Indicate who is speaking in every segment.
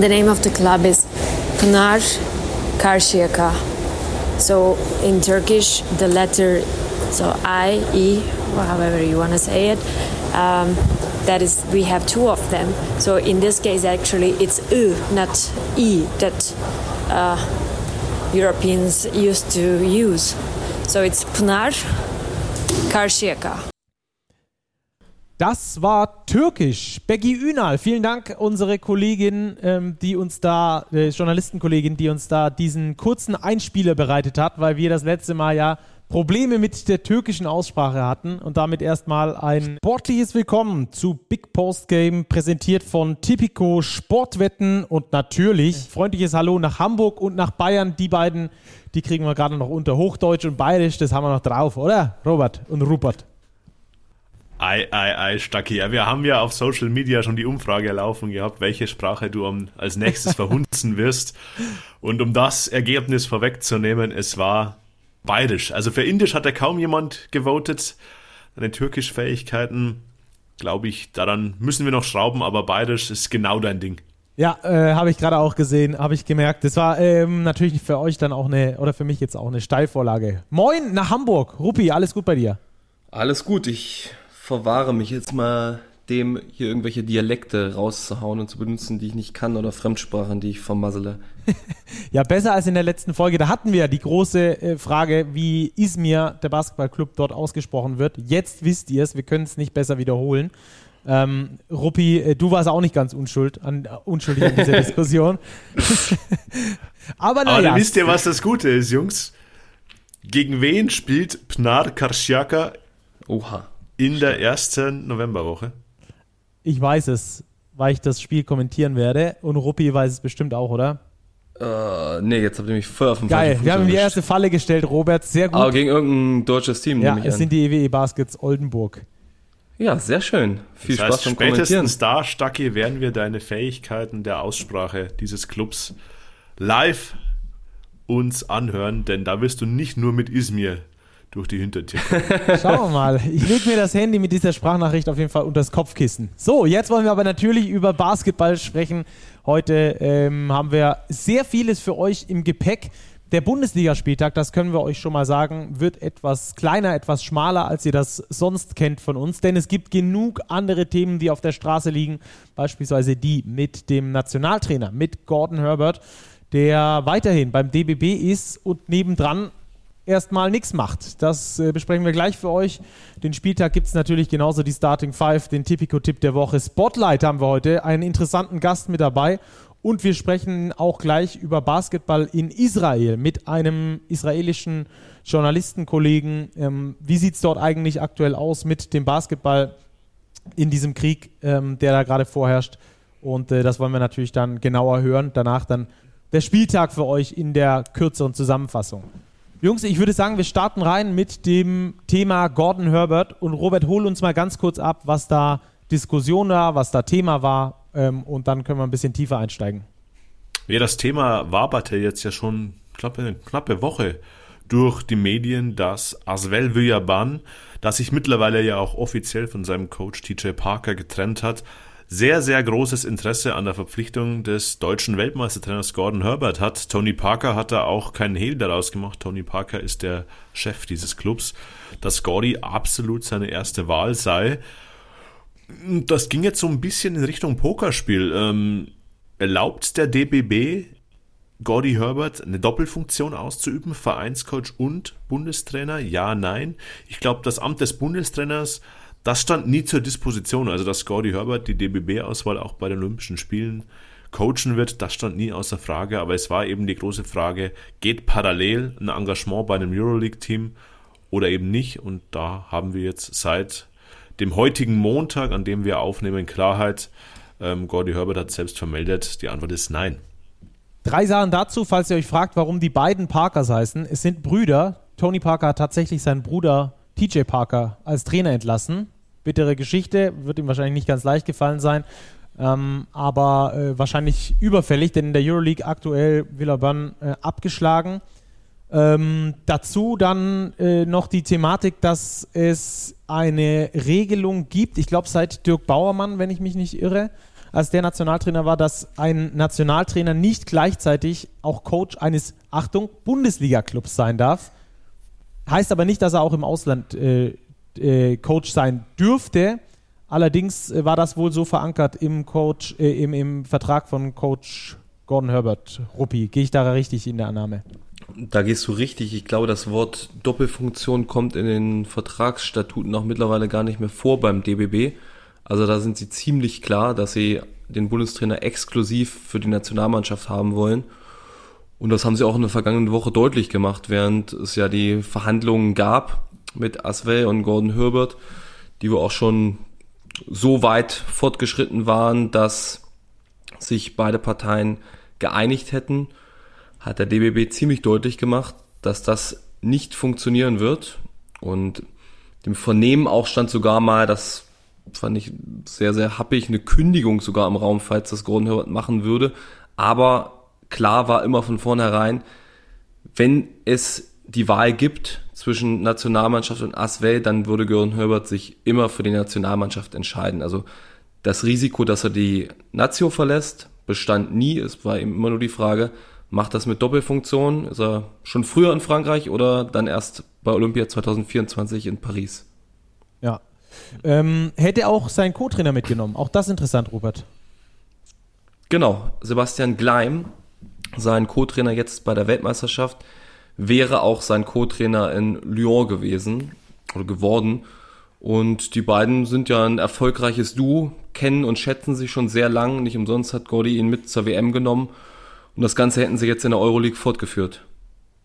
Speaker 1: The name of the club is Pınar Karşıyaka. So in Turkish, the letter, so I, E, however you want to say it, um, that is, we have two of them. So in this case, actually, it's U, not E, that uh, Europeans used to use. So it's Pınar Karşıyaka.
Speaker 2: Das war türkisch. Becky Ünal, vielen Dank, unsere Kollegin, ähm, die uns da, äh, Journalistenkollegin, die uns da diesen kurzen Einspieler bereitet hat, weil wir das letzte Mal ja Probleme mit der türkischen Aussprache hatten und damit erstmal ein sportliches Willkommen zu Big Post Game, präsentiert von Tipico Sportwetten und natürlich freundliches Hallo nach Hamburg und nach Bayern. Die beiden, die kriegen wir gerade noch unter Hochdeutsch und Bayerisch, das haben wir noch drauf, oder? Robert und Rupert.
Speaker 3: Ei, ei, ei, Stacki. Ja, wir haben ja auf Social Media schon die Umfrage laufen gehabt, welche Sprache du als nächstes verhunzen wirst. Und um das Ergebnis vorwegzunehmen, es war Bayerisch. Also für Indisch hat ja kaum jemand gewotet. Deine Türkisch-Fähigkeiten, glaube ich, daran müssen wir noch schrauben, aber Bayerisch ist genau dein Ding.
Speaker 2: Ja, äh, habe ich gerade auch gesehen, habe ich gemerkt. Das war ähm, natürlich für euch dann auch eine, oder für mich jetzt auch eine Steilvorlage. Moin nach Hamburg. Ruppi, alles gut bei dir?
Speaker 4: Alles gut. Ich verwahre mich jetzt mal dem, hier irgendwelche Dialekte rauszuhauen und zu benutzen, die ich nicht kann oder Fremdsprachen, die ich vermassele.
Speaker 2: ja, besser als in der letzten Folge. Da hatten wir ja die große äh, Frage, wie Izmir, der Basketballclub, dort ausgesprochen wird. Jetzt wisst ihr es, wir können es nicht besser wiederholen. Ähm, Ruppi, äh, du warst auch nicht ganz unschuld an, äh, unschuldig an dieser Diskussion.
Speaker 3: Aber naja. Aber dann wisst ihr, was das Gute ist, Jungs. Gegen wen spielt Pnar Karsiaka Oha. In der ersten Novemberwoche?
Speaker 2: Ich weiß es, weil ich das Spiel kommentieren werde. Und Ruppi weiß es bestimmt auch, oder?
Speaker 4: Uh, nee, jetzt habt ihr mich voll auf den
Speaker 2: Geil, wir haben ihm die erste Falle gestellt, Robert. Sehr gut.
Speaker 4: Aber gegen irgendein deutsches Team,
Speaker 2: Ja, es an. sind die EWE Baskets Oldenburg.
Speaker 4: Ja, sehr schön. Viel das
Speaker 3: Spaß heißt, beim Spätestens da, Stacki, werden wir deine Fähigkeiten der Aussprache dieses Clubs live uns anhören, denn da wirst du nicht nur mit Izmir durch die Hintertür.
Speaker 2: Schauen wir mal. Ich lege mir das Handy mit dieser Sprachnachricht auf jeden Fall unter das Kopfkissen. So, jetzt wollen wir aber natürlich über Basketball sprechen. Heute ähm, haben wir sehr vieles für euch im Gepäck. Der Bundesligaspieltag, das können wir euch schon mal sagen, wird etwas kleiner, etwas schmaler, als ihr das sonst kennt von uns. Denn es gibt genug andere Themen, die auf der Straße liegen. Beispielsweise die mit dem Nationaltrainer, mit Gordon Herbert, der weiterhin beim DBB ist und nebendran erstmal nichts macht. Das äh, besprechen wir gleich für euch. Den Spieltag gibt es natürlich genauso die Starting Five, den Tipico-Tipp der Woche. Spotlight haben wir heute, einen interessanten Gast mit dabei. Und wir sprechen auch gleich über Basketball in Israel mit einem israelischen Journalistenkollegen. Ähm, wie sieht es dort eigentlich aktuell aus mit dem Basketball in diesem Krieg, ähm, der da gerade vorherrscht? Und äh, das wollen wir natürlich dann genauer hören. Danach dann der Spieltag für euch in der kürzeren Zusammenfassung. Jungs, ich würde sagen, wir starten rein mit dem Thema Gordon Herbert und Robert, hol uns mal ganz kurz ab, was da Diskussion war, was da Thema war ähm, und dann können wir ein bisschen tiefer einsteigen.
Speaker 3: Ja, das Thema waberte jetzt ja schon knappe, eine knappe Woche durch die Medien, dass Asvel Villaban, das sich mittlerweile ja auch offiziell von seinem Coach TJ Parker getrennt hat, sehr, sehr großes Interesse an der Verpflichtung des deutschen Weltmeistertrainers Gordon Herbert hat. Tony Parker hat da auch keinen Hehl daraus gemacht. Tony Parker ist der Chef dieses Clubs, dass Gordy absolut seine erste Wahl sei. Das ging jetzt so ein bisschen in Richtung Pokerspiel. Ähm, erlaubt der DBB Gordy Herbert eine Doppelfunktion auszuüben, Vereinscoach und Bundestrainer? Ja, nein. Ich glaube, das Amt des Bundestrainers das stand nie zur Disposition. Also, dass Gordy Herbert die DBB-Auswahl auch bei den Olympischen Spielen coachen wird, das stand nie außer Frage. Aber es war eben die große Frage, geht parallel ein Engagement bei einem Euroleague-Team oder eben nicht? Und da haben wir jetzt seit dem heutigen Montag, an dem wir aufnehmen, Klarheit. Ähm, Gordy Herbert hat selbst vermeldet, die Antwort ist nein.
Speaker 2: Drei Sachen dazu, falls ihr euch fragt, warum die beiden Parkers heißen. Es sind Brüder. Tony Parker hat tatsächlich seinen Bruder TJ Parker als Trainer entlassen bittere Geschichte, wird ihm wahrscheinlich nicht ganz leicht gefallen sein. Ähm, aber äh, wahrscheinlich überfällig, denn in der Euroleague aktuell Villeurbanne äh, abgeschlagen. Ähm, dazu dann äh, noch die Thematik, dass es eine Regelung gibt, ich glaube seit Dirk Bauermann, wenn ich mich nicht irre, als der Nationaltrainer war, dass ein Nationaltrainer nicht gleichzeitig auch Coach eines, Achtung, Bundesliga-Clubs sein darf. Heißt aber nicht, dass er auch im Ausland äh, äh, Coach sein dürfte. Allerdings äh, war das wohl so verankert im Coach, äh, im, im Vertrag von Coach Gordon Herbert. Ruppi, gehe ich da richtig in der Annahme?
Speaker 4: Da gehst du richtig. Ich glaube, das Wort Doppelfunktion kommt in den Vertragsstatuten auch mittlerweile gar nicht mehr vor beim DBB. Also da sind sie ziemlich klar, dass sie den Bundestrainer exklusiv für die Nationalmannschaft haben wollen. Und das haben sie auch in der vergangenen Woche deutlich gemacht, während es ja die Verhandlungen gab mit Aswell und Gordon Herbert, die wir auch schon so weit fortgeschritten waren, dass sich beide Parteien geeinigt hätten hat der DBB ziemlich deutlich gemacht, dass das nicht funktionieren wird. Und dem Vernehmen auch stand sogar mal, das fand ich sehr, sehr happig, eine Kündigung sogar im Raum, falls das Gordon Herbert machen würde. Aber klar war immer von vornherein, wenn es die Wahl gibt zwischen Nationalmannschaft und Aswell, dann würde Gordon Herbert sich immer für die Nationalmannschaft entscheiden. Also das Risiko, dass er die Nazio verlässt, bestand nie. Es war eben immer nur die Frage, macht das mit Doppelfunktion? Ist er schon früher in Frankreich oder dann erst bei Olympia 2024 in Paris?
Speaker 2: Ja. Ähm, hätte auch seinen Co-Trainer mitgenommen. Auch das interessant, Robert.
Speaker 4: Genau. Sebastian Gleim, sein Co-Trainer jetzt bei der Weltmeisterschaft, wäre auch sein Co-Trainer in Lyon gewesen oder geworden. Und die beiden sind ja ein erfolgreiches Duo, kennen und schätzen sich schon sehr lang. Nicht umsonst hat Gordy ihn mit zur WM genommen und das Ganze hätten sie jetzt in der Euroleague fortgeführt.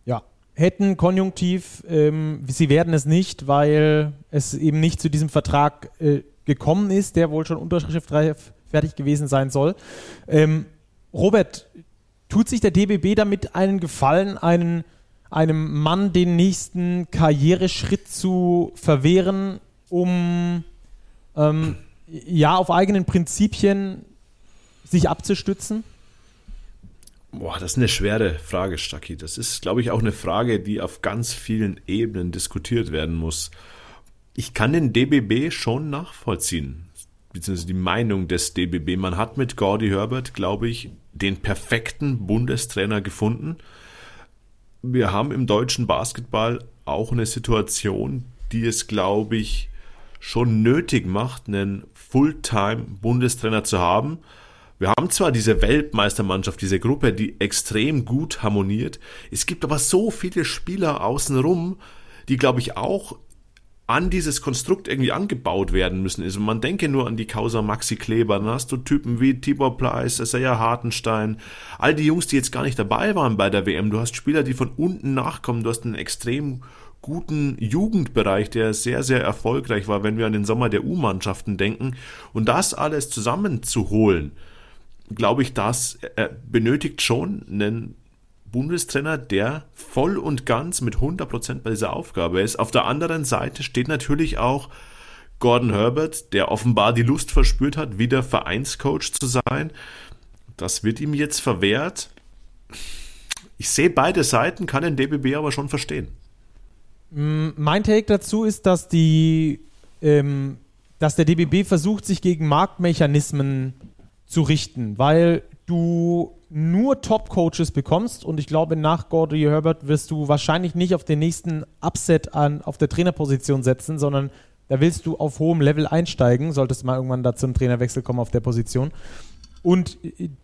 Speaker 2: Ja, hätten konjunktiv, ähm, sie werden es nicht, weil es eben nicht zu diesem Vertrag äh, gekommen ist, der wohl schon unterschriftreif fertig gewesen sein soll. Ähm, Robert, tut sich der DBB damit einen Gefallen, einen, einem Mann den nächsten Karriereschritt zu verwehren, um ähm, ja auf eigenen Prinzipien sich abzustützen?
Speaker 3: Boah, das ist eine schwere Frage, Stacki. Das ist, glaube ich, auch eine Frage, die auf ganz vielen Ebenen diskutiert werden muss. Ich kann den DBB schon nachvollziehen, beziehungsweise die Meinung des DBB. Man hat mit Gordy Herbert, glaube ich, den perfekten Bundestrainer gefunden. Wir haben im deutschen Basketball auch eine Situation, die es, glaube ich, schon nötig macht, einen Fulltime-Bundestrainer zu haben wir haben zwar diese Weltmeistermannschaft, diese Gruppe, die extrem gut harmoniert. Es gibt aber so viele Spieler außenrum, die, glaube ich, auch an dieses Konstrukt irgendwie angebaut werden müssen. Also man denke nur an die Causa Maxi Kleber, dann hast du Typen wie Tibor Pleiss, Isaiah Hartenstein, all die Jungs, die jetzt gar nicht dabei waren bei der WM. Du hast Spieler, die von unten nachkommen, du hast einen extrem guten Jugendbereich, der sehr, sehr erfolgreich war, wenn wir an den Sommer der U-Mannschaften denken. Und das alles zusammenzuholen, glaube ich, das äh, benötigt schon einen Bundestrainer, der voll und ganz mit 100% bei dieser Aufgabe ist. Auf der anderen Seite steht natürlich auch Gordon Herbert, der offenbar die Lust verspürt hat, wieder Vereinscoach zu sein. Das wird ihm jetzt verwehrt. Ich sehe beide Seiten, kann den DBB aber schon verstehen.
Speaker 2: Mein Take dazu ist, dass die, ähm, dass der DBB versucht, sich gegen Marktmechanismen zu richten, weil du nur Top-Coaches bekommst und ich glaube, nach Gordy Herbert wirst du wahrscheinlich nicht auf den nächsten Upset an, auf der Trainerposition setzen, sondern da willst du auf hohem Level einsteigen, solltest mal irgendwann dazu ein Trainerwechsel kommen auf der Position. Und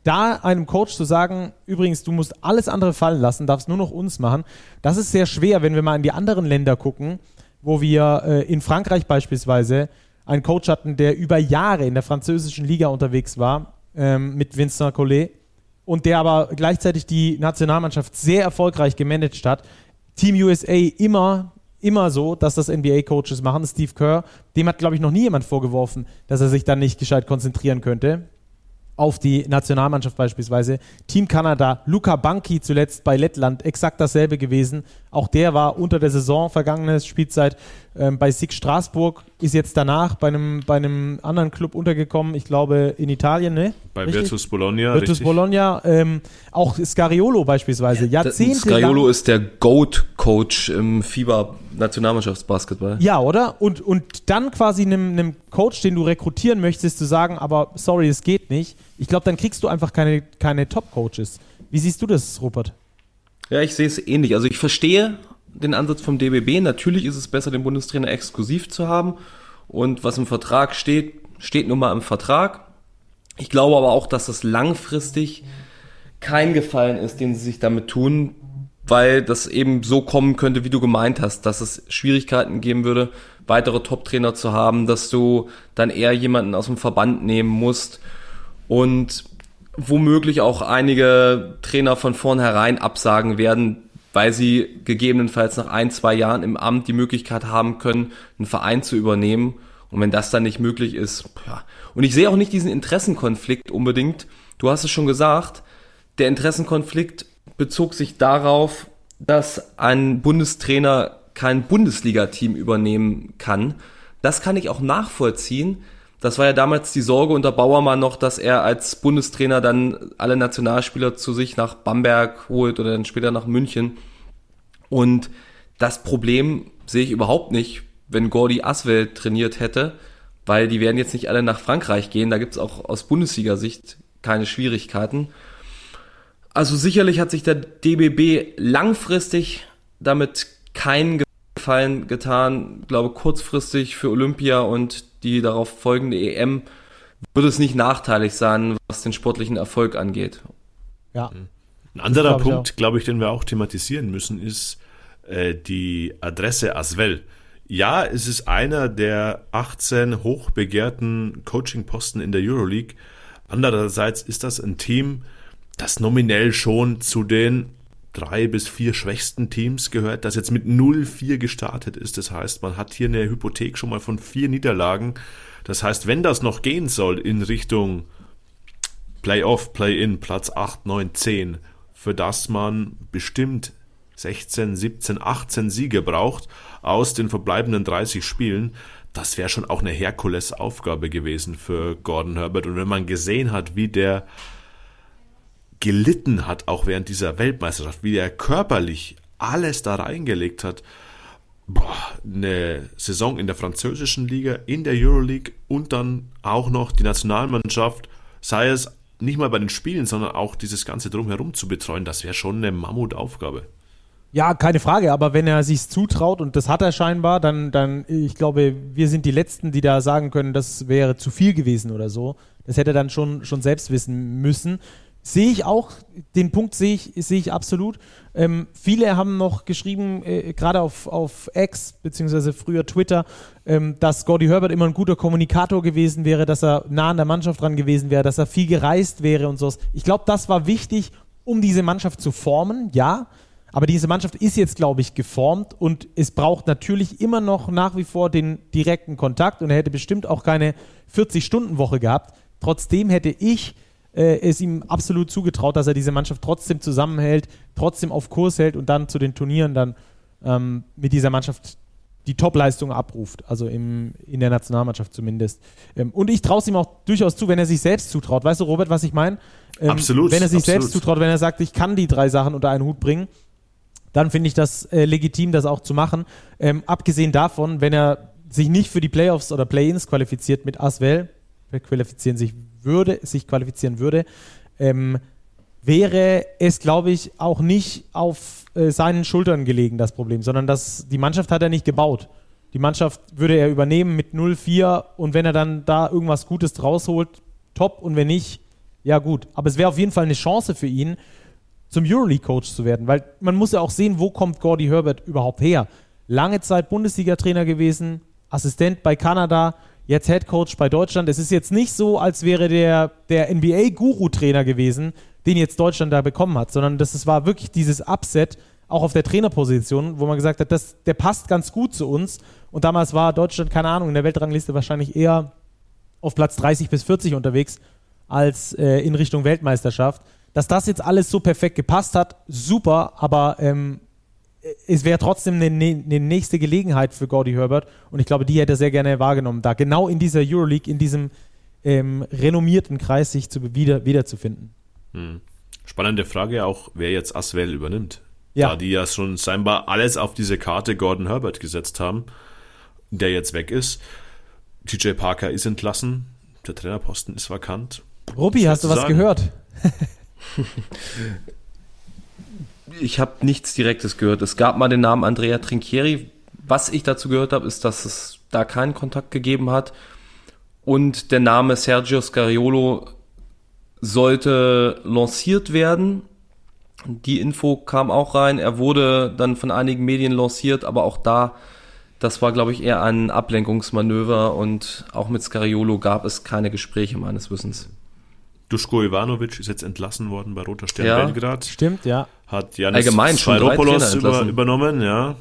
Speaker 2: da einem Coach zu sagen, übrigens, du musst alles andere fallen lassen, darfst nur noch uns machen, das ist sehr schwer, wenn wir mal in die anderen Länder gucken, wo wir äh, in Frankreich beispielsweise einen Coach hatten, der über Jahre in der französischen Liga unterwegs war, ähm, mit Vincent Collet und der aber gleichzeitig die Nationalmannschaft sehr erfolgreich gemanagt hat. Team USA immer, immer so, dass das NBA-Coaches machen. Steve Kerr, dem hat, glaube ich, noch nie jemand vorgeworfen, dass er sich dann nicht gescheit konzentrieren könnte. Auf die Nationalmannschaft beispielsweise. Team Kanada, Luca Banki zuletzt bei Lettland, exakt dasselbe gewesen. Auch der war unter der Saison, vergangene Spielzeit, ähm, bei SIG Straßburg ist jetzt danach bei einem, bei einem anderen Club untergekommen, ich glaube in Italien, ne?
Speaker 3: Bei
Speaker 2: Richtig?
Speaker 3: Virtus Bologna.
Speaker 2: Virtus
Speaker 3: richtig.
Speaker 2: Bologna, ähm, auch Scariolo beispielsweise, Jahrzehnte
Speaker 4: Scariolo ist der GOAT-Coach im FIBA-Nationalmannschaftsbasketball.
Speaker 2: Ja, oder? Und, und dann quasi einem, einem Coach, den du rekrutieren möchtest, zu sagen, aber sorry, es geht nicht. Ich glaube, dann kriegst du einfach keine, keine Top-Coaches. Wie siehst du das, Rupert?
Speaker 4: Ja, ich sehe es ähnlich. Also ich verstehe den Ansatz vom DBB. Natürlich ist es besser, den Bundestrainer exklusiv zu haben. Und was im Vertrag steht, steht nun mal im Vertrag. Ich glaube aber auch, dass das langfristig kein Gefallen ist, den sie sich damit tun, weil das eben so kommen könnte, wie du gemeint hast, dass es Schwierigkeiten geben würde, weitere Top-Trainer zu haben, dass du dann eher jemanden aus dem Verband nehmen musst und womöglich auch einige Trainer von vornherein absagen werden, weil sie gegebenenfalls nach ein, zwei Jahren im Amt die Möglichkeit haben können, einen Verein zu übernehmen. Und wenn das dann nicht möglich ist, ja. Und ich sehe auch nicht diesen Interessenkonflikt unbedingt. Du hast es schon gesagt, der Interessenkonflikt bezog sich darauf, dass ein Bundestrainer kein Bundesliga-Team übernehmen kann. Das kann ich auch nachvollziehen. Das war ja damals die Sorge unter Bauermann noch, dass er als Bundestrainer dann alle Nationalspieler zu sich nach Bamberg holt oder dann später nach München. Und das Problem sehe ich überhaupt nicht, wenn Gordy Aswell trainiert hätte, weil die werden jetzt nicht alle nach Frankreich gehen. Da gibt es auch aus Bundesliga-Sicht keine Schwierigkeiten. Also sicherlich hat sich der DBB langfristig damit keinen Gefallen getan. Ich glaube, kurzfristig für Olympia und die darauf folgende EM wird es nicht nachteilig sein, was den sportlichen Erfolg angeht.
Speaker 2: Ja.
Speaker 3: Ein anderer
Speaker 2: glaub
Speaker 3: Punkt, glaube ich, den wir auch thematisieren müssen, ist äh, die Adresse Aswell. Ja, es ist einer der 18 hochbegehrten Coaching-Posten in der Euroleague. Andererseits ist das ein Team, das nominell schon zu den drei bis vier schwächsten Teams gehört, das jetzt mit 0-4 gestartet ist. Das heißt, man hat hier eine Hypothek schon mal von vier Niederlagen. Das heißt, wenn das noch gehen soll in Richtung Playoff, Play-in, Platz 8, 9, 10, für das man bestimmt 16, 17, 18 Siege braucht aus den verbleibenden 30 Spielen, das wäre schon auch eine Herkulesaufgabe gewesen für Gordon Herbert. Und wenn man gesehen hat, wie der gelitten hat, auch während dieser Weltmeisterschaft, wie er körperlich alles da reingelegt hat. Boah, eine Saison in der französischen Liga, in der Euroleague und dann auch noch die Nationalmannschaft, sei es nicht mal bei den Spielen, sondern auch dieses Ganze drumherum zu betreuen, das wäre schon eine Mammutaufgabe.
Speaker 2: Ja, keine Frage, aber wenn er sich zutraut und das hat er scheinbar, dann, dann, ich glaube, wir sind die Letzten, die da sagen können, das wäre zu viel gewesen oder so. Das hätte er dann schon, schon selbst wissen müssen. Sehe ich auch, den Punkt sehe ich, sehe ich absolut. Ähm, viele haben noch geschrieben, äh, gerade auf, auf X, beziehungsweise früher Twitter, ähm, dass Gordy Herbert immer ein guter Kommunikator gewesen wäre, dass er nah an der Mannschaft dran gewesen wäre, dass er viel gereist wäre und sowas. Ich glaube, das war wichtig, um diese Mannschaft zu formen, ja. Aber diese Mannschaft ist jetzt, glaube ich, geformt und es braucht natürlich immer noch nach wie vor den direkten Kontakt und er hätte bestimmt auch keine 40-Stunden-Woche gehabt. Trotzdem hätte ich äh, es ihm absolut zugetraut, dass er diese Mannschaft trotzdem zusammenhält, trotzdem auf Kurs hält und dann zu den Turnieren dann ähm, mit dieser Mannschaft die Topleistung abruft, also im, in der Nationalmannschaft zumindest. Ähm, und ich traue es ihm auch durchaus zu, wenn er sich selbst zutraut. Weißt du, Robert, was ich meine? Ähm,
Speaker 3: Absolut,
Speaker 2: Wenn er sich
Speaker 3: absolut.
Speaker 2: selbst zutraut, wenn er sagt, ich kann die drei Sachen unter einen Hut bringen, dann finde ich das äh, legitim, das auch zu machen. Ähm, abgesehen davon, wenn er sich nicht für die Playoffs oder Play-ins qualifiziert mit Aswell, qualifizieren sich würde, sich qualifizieren würde, ähm, wäre es, glaube ich, auch nicht auf äh, seinen Schultern gelegen, das Problem, sondern dass die Mannschaft hat er nicht gebaut. Die Mannschaft würde er übernehmen mit 0-4 und wenn er dann da irgendwas Gutes draus holt, top und wenn nicht, ja gut. Aber es wäre auf jeden Fall eine Chance für ihn, zum Euroleague-Coach zu werden, weil man muss ja auch sehen, wo kommt Gordy Herbert überhaupt her. Lange Zeit Bundesliga-Trainer gewesen, Assistent bei Kanada, jetzt Head Coach bei Deutschland. Es ist jetzt nicht so, als wäre der, der NBA-Guru-Trainer gewesen, den jetzt Deutschland da bekommen hat, sondern das, es war wirklich dieses Upset, auch auf der Trainerposition, wo man gesagt hat, das, der passt ganz gut zu uns. Und damals war Deutschland, keine Ahnung, in der Weltrangliste wahrscheinlich eher auf Platz 30 bis 40 unterwegs als äh, in Richtung Weltmeisterschaft. Dass das jetzt alles so perfekt gepasst hat, super, aber ähm, es wäre trotzdem eine, eine, nächste Gelegenheit für Gordy Herbert und ich glaube, die hätte er sehr gerne wahrgenommen, da genau in dieser Euroleague, in diesem ähm, renommierten Kreis sich zu, wieder, wiederzufinden.
Speaker 3: Hm. Spannende Frage auch, wer jetzt Aswell übernimmt.
Speaker 2: Ja.
Speaker 3: Da die ja schon scheinbar alles auf diese Karte Gordon Herbert gesetzt haben, der jetzt weg ist. TJ Parker ist entlassen, der Trainerposten ist vakant.
Speaker 2: Rupi, hast du was sagen? gehört?
Speaker 4: ich habe nichts Direktes gehört. Es gab mal den Namen Andrea Trinchieri. Was ich dazu gehört habe, ist, dass es da keinen Kontakt gegeben hat. Und der Name Sergio Scariolo sollte lanciert werden. Die Info kam auch rein. Er wurde dann von einigen Medien lanciert, aber auch da, das war, glaube ich, eher ein Ablenkungsmanöver und auch mit Scariolo gab es keine Gespräche meines Wissens.
Speaker 3: Duschko Ivanovic ist jetzt entlassen worden bei Roter Stern
Speaker 2: ja,
Speaker 3: Belgrad.
Speaker 2: Stimmt, ja.
Speaker 3: Hat Janis Allgemein über, übernommen, ja.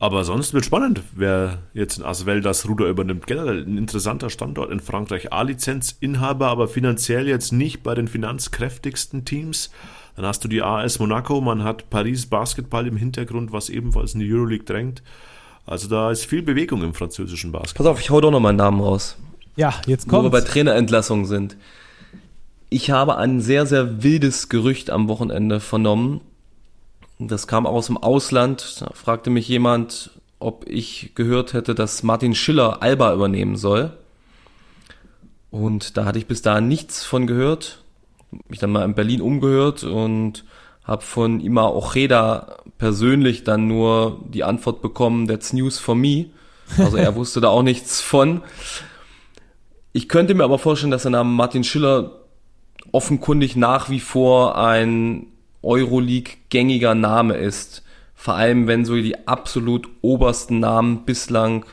Speaker 3: Aber sonst wird spannend, wer jetzt in Aswell das Ruder übernimmt. Generell ein interessanter Standort in Frankreich. A-Lizenzinhaber, aber finanziell jetzt nicht bei den finanzkräftigsten Teams. Dann hast du die AS Monaco, man hat Paris Basketball im Hintergrund, was ebenfalls in die Euroleague drängt. Also da ist viel Bewegung im französischen Basketball.
Speaker 4: Pass auf, ich hau doch noch meinen Namen raus.
Speaker 2: Ja, jetzt kommt.
Speaker 4: Wo wir bei Trainerentlassungen sind. Ich habe ein sehr, sehr wildes Gerücht am Wochenende vernommen. Das kam aus dem Ausland. Da fragte mich jemand, ob ich gehört hätte, dass Martin Schiller Alba übernehmen soll. Und da hatte ich bis dahin nichts von gehört. Mich dann mal in Berlin umgehört und habe von Ima Ojeda persönlich dann nur die Antwort bekommen, that's news for me. Also er wusste da auch nichts von. Ich könnte mir aber vorstellen, dass der Name Martin Schiller offenkundig nach wie vor ein Euroleague-gängiger Name ist. Vor allem, wenn so die absolut obersten Namen bislang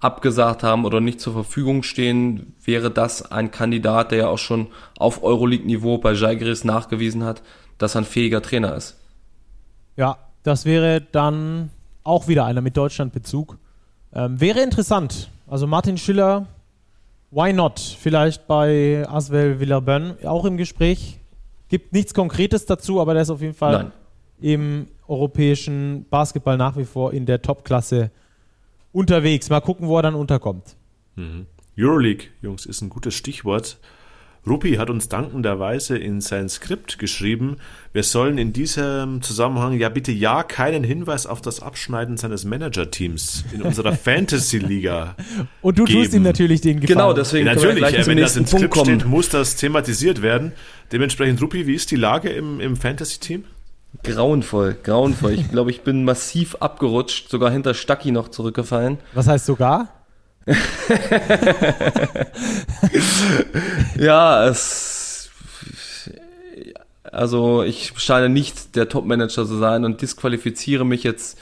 Speaker 4: abgesagt haben oder nicht zur Verfügung stehen, wäre das ein Kandidat, der ja auch schon auf Euroleague-Niveau bei Žalgiris nachgewiesen hat, dass er ein fähiger Trainer ist.
Speaker 2: Ja, das wäre dann auch wieder einer mit Deutschlandbezug. Ähm, wäre interessant. Also Martin Schiller Why not? Vielleicht bei Aswell Villabön auch im Gespräch. Gibt nichts Konkretes dazu, aber der ist auf jeden Fall Nein. im europäischen Basketball nach wie vor in der Topklasse unterwegs. Mal gucken, wo er dann unterkommt.
Speaker 3: Mhm. Euroleague, Jungs, ist ein gutes Stichwort. Rupi hat uns dankenderweise in sein Skript geschrieben, wir sollen in diesem Zusammenhang ja bitte ja keinen Hinweis auf das Abschneiden seines Manager-Teams in unserer Fantasy-Liga.
Speaker 2: Und du geben. tust ihm natürlich den Gefallen.
Speaker 3: Genau, deswegen ja, natürlich, ja, wenn das im Skript kommen. steht, muss das thematisiert werden. Dementsprechend, Rupi, wie ist die Lage im, im Fantasy-Team?
Speaker 4: Grauenvoll, grauenvoll. Ich glaube, ich bin massiv abgerutscht, sogar hinter Stacki noch zurückgefallen.
Speaker 2: Was heißt sogar?
Speaker 4: ja, es. Also, ich scheine nicht der Top-Manager zu sein und disqualifiziere mich jetzt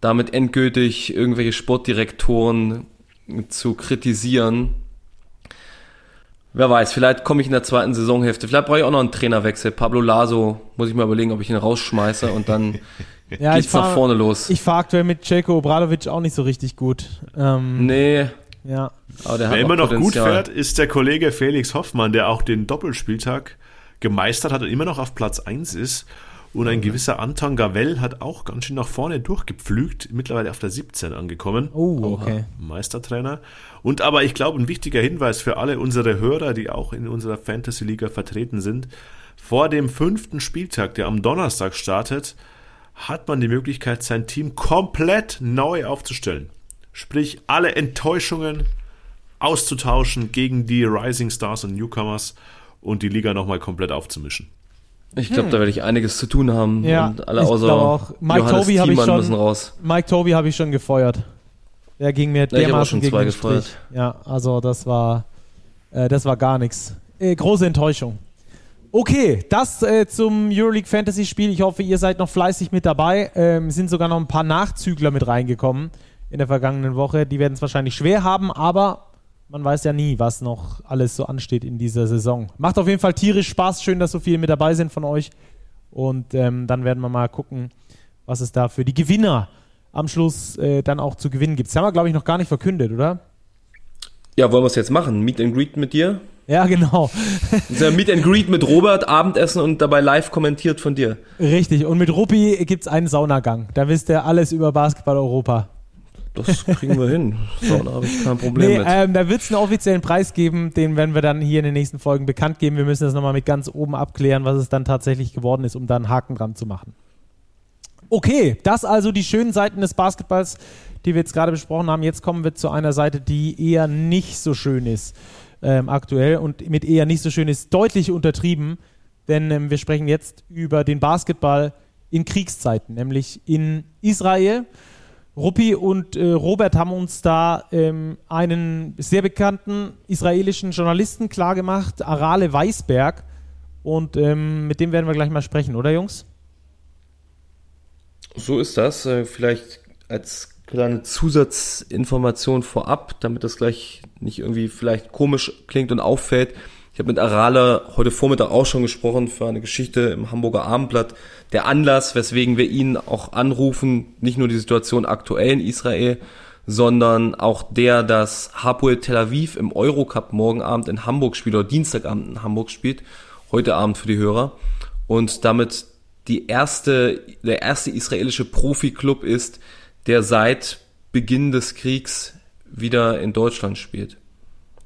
Speaker 4: damit endgültig, irgendwelche Sportdirektoren zu kritisieren. Wer weiß, vielleicht komme ich in der zweiten Saisonhälfte. Vielleicht brauche ich auch noch einen Trainerwechsel. Pablo Laso, muss ich mal überlegen, ob ich ihn rausschmeiße und dann ja, geht's fahr, nach vorne los.
Speaker 2: Ich fahre aktuell mit Jelko Obradovic auch nicht so richtig gut.
Speaker 3: Ähm, nee, ja. Aber der Wer immer noch Potenzial. gut fährt, ist der Kollege Felix Hoffmann, der auch den Doppelspieltag gemeistert hat und immer noch auf Platz 1 ist. Und ein gewisser Anton Gavel hat auch ganz schön nach vorne durchgepflügt, mittlerweile auf der 17 angekommen.
Speaker 2: Oh, okay.
Speaker 3: Meistertrainer. Und aber ich glaube, ein wichtiger Hinweis für alle unsere Hörer, die auch in unserer Fantasy-Liga vertreten sind. Vor dem fünften Spieltag, der am Donnerstag startet, hat man die Möglichkeit, sein Team komplett neu aufzustellen. Sprich, alle Enttäuschungen auszutauschen gegen die Rising Stars und Newcomers und die Liga nochmal komplett aufzumischen.
Speaker 4: Ich glaube, hm. da werde ich einiges zu tun haben.
Speaker 2: Ja,
Speaker 4: und alle außer auch.
Speaker 2: Mike Toby habe ich schon, müssen raus. Mike Toby habe ich schon gefeuert. Der ging mir ja, dermaßen gegen den gefeuert. Strich. Ja, also das war, äh, das war gar nichts. Äh, große Enttäuschung. Okay, das äh, zum Euroleague Fantasy Spiel. Ich hoffe, ihr seid noch fleißig mit dabei. Ähm, sind sogar noch ein paar Nachzügler mit reingekommen in der vergangenen Woche. Die werden es wahrscheinlich schwer haben, aber man weiß ja nie, was noch alles so ansteht in dieser Saison. Macht auf jeden Fall tierisch Spaß. Schön, dass so viele mit dabei sind von euch. Und ähm, dann werden wir mal gucken, was es da für die Gewinner am Schluss äh, dann auch zu gewinnen gibt. Das haben wir, glaube ich, noch gar nicht verkündet, oder?
Speaker 4: Ja, wollen wir es jetzt machen? Meet and Greet mit dir?
Speaker 2: Ja, genau.
Speaker 4: Dieser Meet and Greet mit Robert, Abendessen und dabei live kommentiert von dir.
Speaker 2: Richtig. Und mit Ruppi gibt es einen Saunagang. Da wisst ihr alles über Basketball Europa.
Speaker 4: Das kriegen wir hin. Sauna habe ich kein Problem
Speaker 2: Nee,
Speaker 4: mit.
Speaker 2: ähm, da wird es einen offiziellen Preis geben, den werden wir dann hier in den nächsten Folgen bekannt geben. Wir müssen das nochmal mit ganz oben abklären, was es dann tatsächlich geworden ist, um da einen Haken dran zu machen. Okay, das also die schönen Seiten des Basketballs, die wir jetzt gerade besprochen haben. Jetzt kommen wir zu einer Seite, die eher nicht so schön ist ähm, aktuell und mit eher nicht so schön ist deutlich untertrieben, denn ähm, wir sprechen jetzt über den Basketball in Kriegszeiten, nämlich in Israel. Ruppi und äh, Robert haben uns da ähm, einen sehr bekannten israelischen Journalisten klargemacht, Arale Weisberg. Und ähm, mit dem werden wir gleich mal sprechen, oder Jungs?
Speaker 4: So ist das. Äh, Vielleicht als kleine Zusatzinformation vorab, damit das gleich nicht irgendwie vielleicht komisch klingt und auffällt. Ich habe mit Arala heute Vormittag auch schon gesprochen für eine Geschichte im Hamburger Abendblatt. Der Anlass, weswegen wir ihn auch anrufen, nicht nur die Situation aktuell in Israel, sondern auch der, dass Hapoel Tel Aviv im Eurocup morgen Abend in Hamburg spielt oder Dienstagabend in Hamburg spielt, heute Abend für die Hörer und damit die erste, der erste israelische Profiklub ist, der seit Beginn des Kriegs wieder in Deutschland spielt.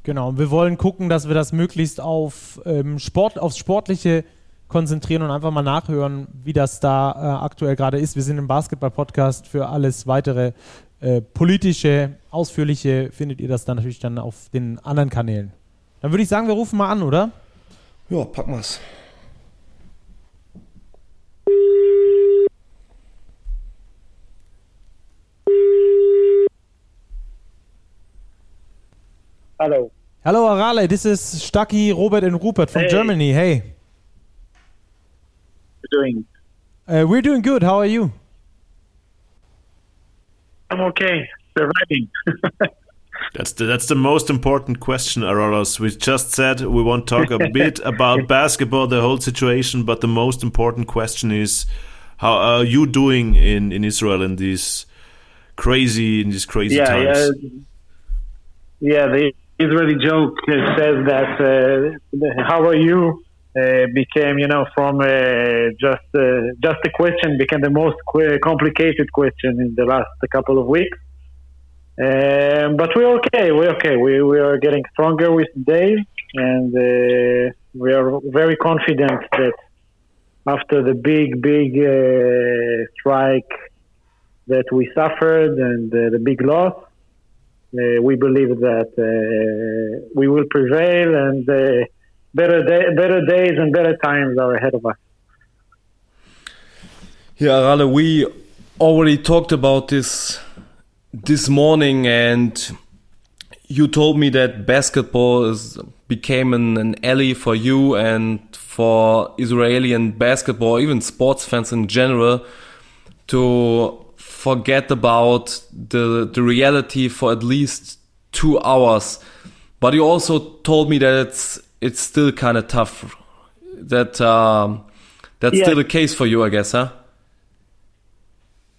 Speaker 2: Genau, und wir wollen gucken, dass wir das möglichst auf ähm, Sport, aufs Sportliche konzentrieren und einfach mal nachhören, wie das da äh, aktuell gerade ist. Wir sind im Basketball-Podcast für alles weitere äh, politische, ausführliche findet ihr das dann natürlich dann auf den anderen Kanälen. Dann würde ich sagen, wir rufen mal an, oder?
Speaker 4: Ja, packen wir's.
Speaker 5: Hello.
Speaker 2: Hello, Arale. This is Stucky, Robert, and Rupert from
Speaker 5: Hey.
Speaker 2: Germany. Hey,
Speaker 5: You're doing?
Speaker 2: uh, we're doing good. How are you?
Speaker 5: I'm okay. Surviving.
Speaker 3: That's the, that's the most important question, Arolos. We just said we won't talk a bit about basketball, the whole situation, but the most important question is how are you doing in, in Israel in these crazy in these crazy
Speaker 5: yeah,
Speaker 3: times?
Speaker 5: yeah. Yeah, the Israeli joke uh, says that uh, "How are you?" Uh, became, you know, from uh, just uh, just a question became the most complicated question in the last couple of weeks. Um, but we're okay. We're okay. We we are getting stronger with days, and uh, we are very confident that after the big big strike that we suffered and the big loss, we believe that uh, we will prevail and uh, better day, better days and better times are ahead of us.
Speaker 4: Yeah, Arale, we already talked about this this morning, and you told me that basketball is became an, an ally for you and for Israeli and basketball, even sports fans in general, to forget about the the reality for at least two hours. But you also told me that it's it's still kind of tough. That um, that's
Speaker 5: Yeah.
Speaker 4: still the case for you, I guess, huh?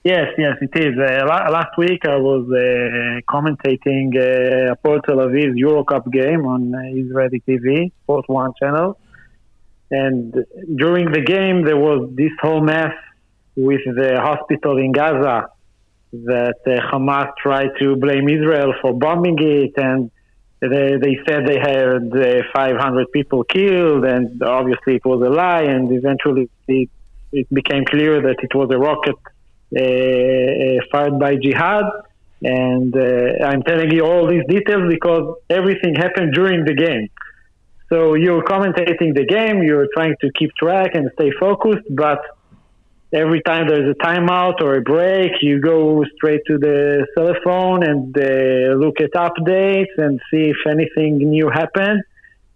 Speaker 5: Yes, yes, it is. Uh, la- last week I was uh, commentating uh, Apollo Tel Aviv Euro Cup game on uh, Israeli TV, Sport One channel, and during the game there was this whole mess with the hospital in Gaza that uh, Hamas tried to blame Israel for bombing it, and they, they said they had uh, 500 people killed, and obviously it was a lie, and eventually it, it became clear that it was a rocket uh, uh, fired by jihad. And uh, I'm telling you all these details because everything happened during the game. So you're commentating the game, you're trying to keep track and stay focused, but every time there's a timeout or a break, you go straight to the cell phone and uh, look at updates and see if anything new happened.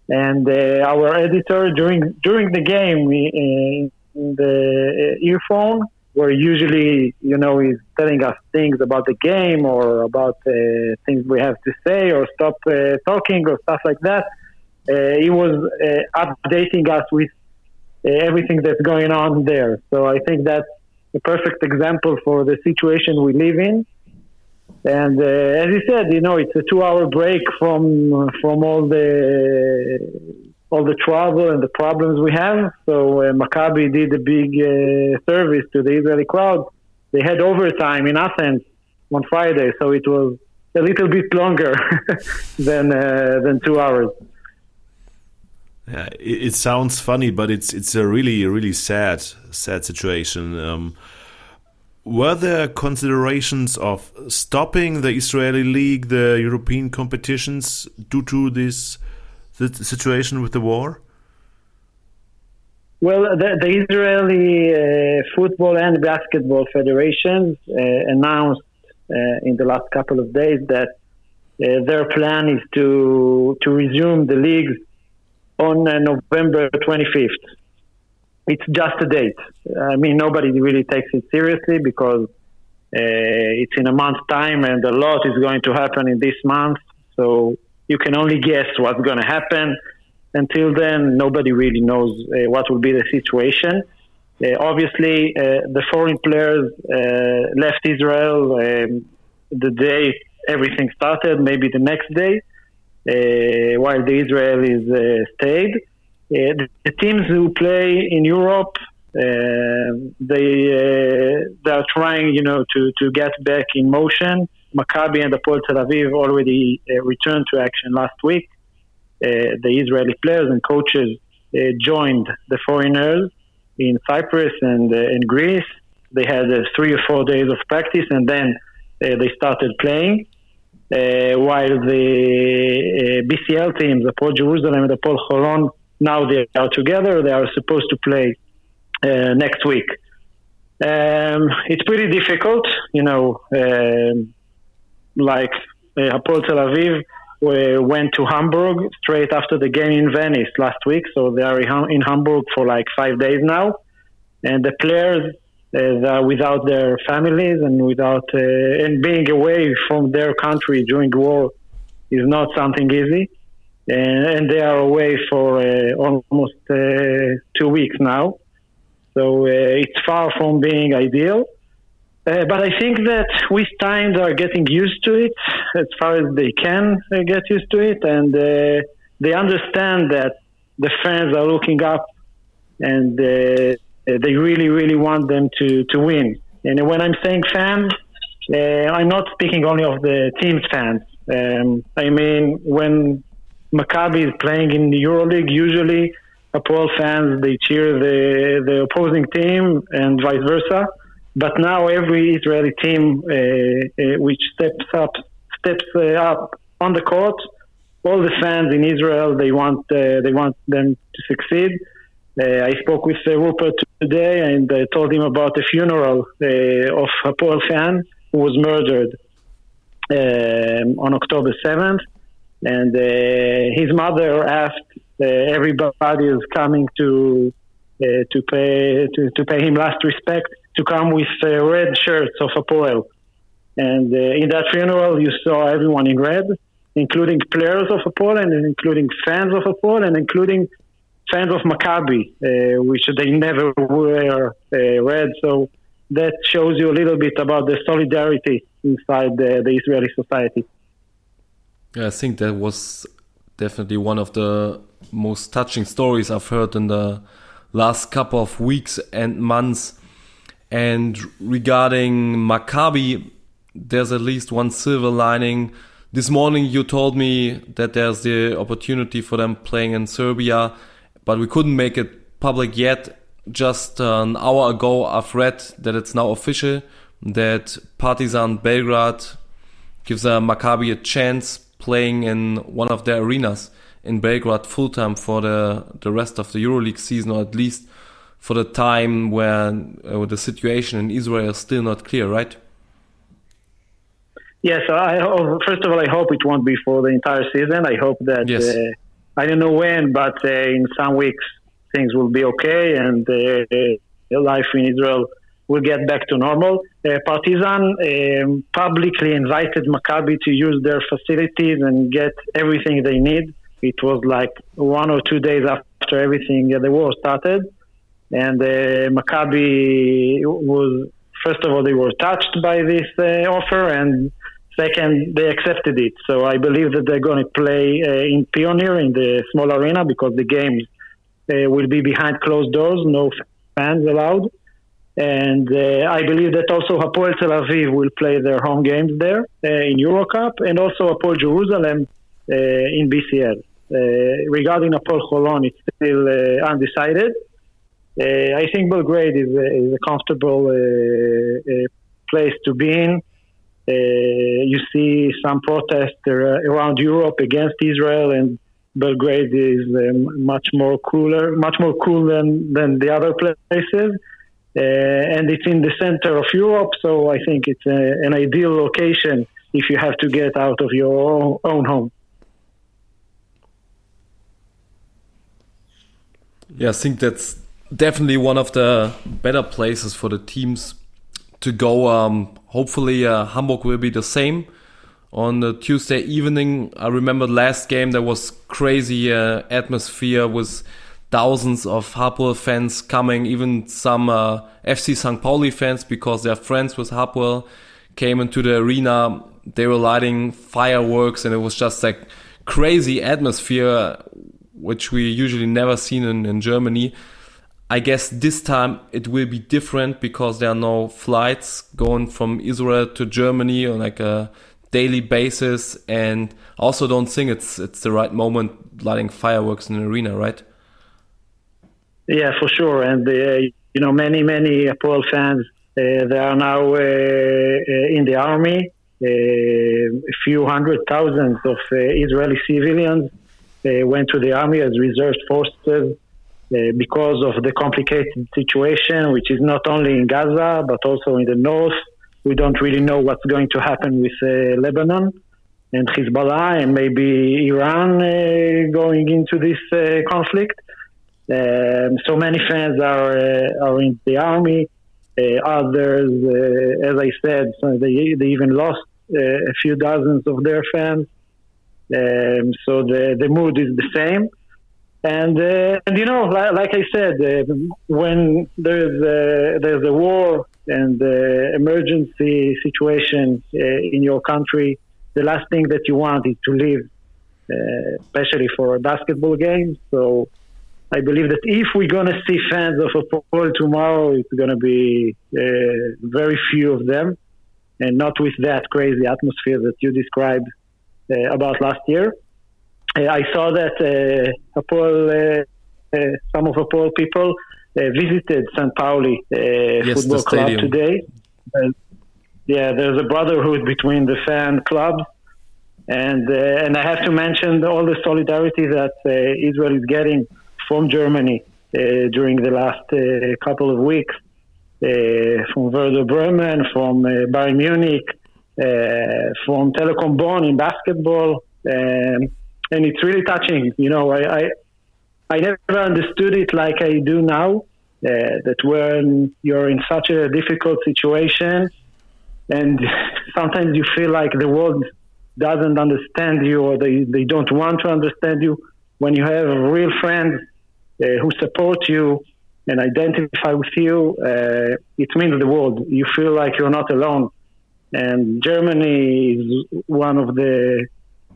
Speaker 5: And uh, our editor during during the game uh, in the earphone, where usually you know he's telling us things about the game or about uh, things we have to say or stop uh, talking or stuff like that. Uh, he was updating us with everything that's going on there. So I think that's a perfect example for the situation we live in. And uh, as you said, you know, it's a two-hour break from from all the all the trouble and the problems we have. So uh, Maccabi did a big uh, service to the Israeli crowd. They had overtime in Athens on Friday, so it was a little bit longer than uh, than two hours.
Speaker 3: Yeah, it, it, sounds funny, but it's it's a really really sad sad situation. Um, were there considerations of stopping the Israeli league, the European competitions, due to this the situation with the war?
Speaker 5: Well, the, the Israeli uh, football and basketball federations uh, announced uh, in the last couple of days that uh, their plan is to to resume the leagues on uh, November 25th. It's just a date. I mean, nobody really takes it seriously because it's in a month's time, and a lot is going to happen in this month. So you can only guess what's going to happen. Until then, nobody really knows uh, what will be the situation. Uh, obviously, uh, the foreign players uh, left Israel um, the day everything started, maybe the next day, uh, while the Israelis uh, stayed. The, the, teams who play in Europe, they they are trying, you know, to, to get back in motion. Maccabi and Apol Tel Aviv already uh, returned to action last week. Uh, the Israeli players and coaches uh, joined the foreigners in Cyprus and in Greece. They had three or four days of practice and then they started playing. Uh, while the uh, BCL teams, the Port Jerusalem and the Port Holon, now they are together. They are supposed to play uh, next week. Um, it's pretty difficult, you know. Um, like uh, Tel Aviv uh, went to Hamburg straight after the game in Venice last week, so they are in Hamburg for like five days now, and the players uh, without their families and without uh, and being away from their country during war is not something easy, and, and they are away for uh, almost uh, two weeks now, so it's far from being ideal. Uh, but I think that with time they are getting used to it as far as they can uh, get used to it, and uh, they understand that the fans are looking up, and uh, they really, really want them to to win. And when I'm saying fans, uh, I'm not speaking only of the team's fans. Um, I mean when Maccabi is playing in the EuroLeague, usually Apoel fans they cheer the the opposing team and vice versa but now every Israeli team uh, uh, which steps up steps uh, up on the court, all the fans in Israel they want they want them to succeed. I spoke with Rupert today and I told him about the funeral of a Paul fan who was murdered um, on October 7th. And uh, his mother asked uh, everybody is coming to uh, to pay to, to pay him last respect to come with uh, red shirts of Apoel. And uh, in that funeral, you saw everyone in red, including players of Apoel and including fans of Apoel and including fans of Maccabi, uh, which they never wear uh, red. So that shows you a little bit about the solidarity inside the, the Israeli society.
Speaker 4: Yeah, I think that was definitely one of the most touching stories I've heard in the last couple of weeks and months and regarding Maccabi, there's at least one silver lining. This morning you told me that there's the opportunity for them playing in Serbia, but we couldn't make it public yet. Just an hour ago, I've read that it's now official that Partizan Belgrade gives a Maccabi a chance playing in one of their arenas in Belgrade full time for the, the rest of the EuroLeague season, or at least for the time when uh, the situation in Israel is still not clear, right?
Speaker 5: Yes, I hope, first of all, I hope it won't be for the entire season. I hope that yes. uh, I don't know when, but uh, in some weeks things will be okay and uh, life in Israel will get back to normal. Uh, Partizan um, publicly invited Maccabi to use their facilities and get everything they need. It was like one or two days after everything the war started and uh, Maccabi was first of all they were touched by this uh, offer, and second, they accepted it. So I believe that they're going to play uh, in Pioneer in the small arena because the games uh, will be behind closed doors, no fans allowed. And uh, I believe that also Hapoel Tel Aviv will play their home games there uh, in Eurocup, and also Hapoel Jerusalem uh, in BCL. Uh, regarding Hapoel Holon, it's still undecided. I think Belgrade is is a comfortable place to be in. You see some protests around Europe against Israel, and Belgrade is um, much more cooler, much more cool than, than the other places. Uh, and it's in the center of Europe, so I think it's a, an ideal location if you have to get out of your own home.
Speaker 4: Yeah, I think that's definitely one of the better places for the teams to go. Um, hopefully, uh, Hamburg will be the same on Tuesday evening. I remember last game there was crazy uh, atmosphere with thousands of Hapoel fans coming, even some uh, FC St. Pauli fans because they're friends with Hapoel came into the arena. They were lighting fireworks and it was just like crazy atmosphere, which we usually never seen in, in Germany. I guess this time it will be different because there are no flights going from Israel to Germany on like a daily basis and also don't think it's it's the right moment lighting fireworks in an arena, right?
Speaker 5: Yeah, for sure. And, uh, you know, many, many Apollo fans, uh, they are now uh, uh in the army. Uh, a few hundred thousands of uh, Israeli civilians went to the army as reserve forces because of the complicated situation, which is not only in Gaza, but also in the north. We don't really know what's going to happen with Lebanon and Hezbollah and maybe Iran going into this conflict. Um, so many fans are uh, are in the army. Uh, others, uh, as I said, they they even lost uh, a few dozens of their fans. Um, so the the mood is the same. And uh, and you know, like, like I said, uh, when there's a, there's a war and emergency situation in your country, the last thing that you want is to leave, especially for a basketball game. So I believe that if we're going to see fans of a Apollo tomorrow, it's going to be uh, very few of them, and not with that crazy atmosphere that you described uh, about last year. Uh, I saw that uh, Apollo, uh, uh, some of Apollo people visited St. Pauli
Speaker 4: yes,
Speaker 5: football club today. yeah, there's a brotherhood between the fan clubs and uh, and I have to mention all the solidarity that uh, Israel is getting from Germany uh, during the last uh, couple of weeks, uh, from Werder Bremen, from Bayern Munich, from Telekom Bonn in basketball, um, and it's really touching. You know, I, I, I never understood it like I do now. that when you're in such a difficult situation, and sometimes you feel like the world doesn't understand you or they, they don't want to understand you when you have real friends uh, who support you and identify with you, uh, it means the world. You feel like you're not alone. And Germany is one of the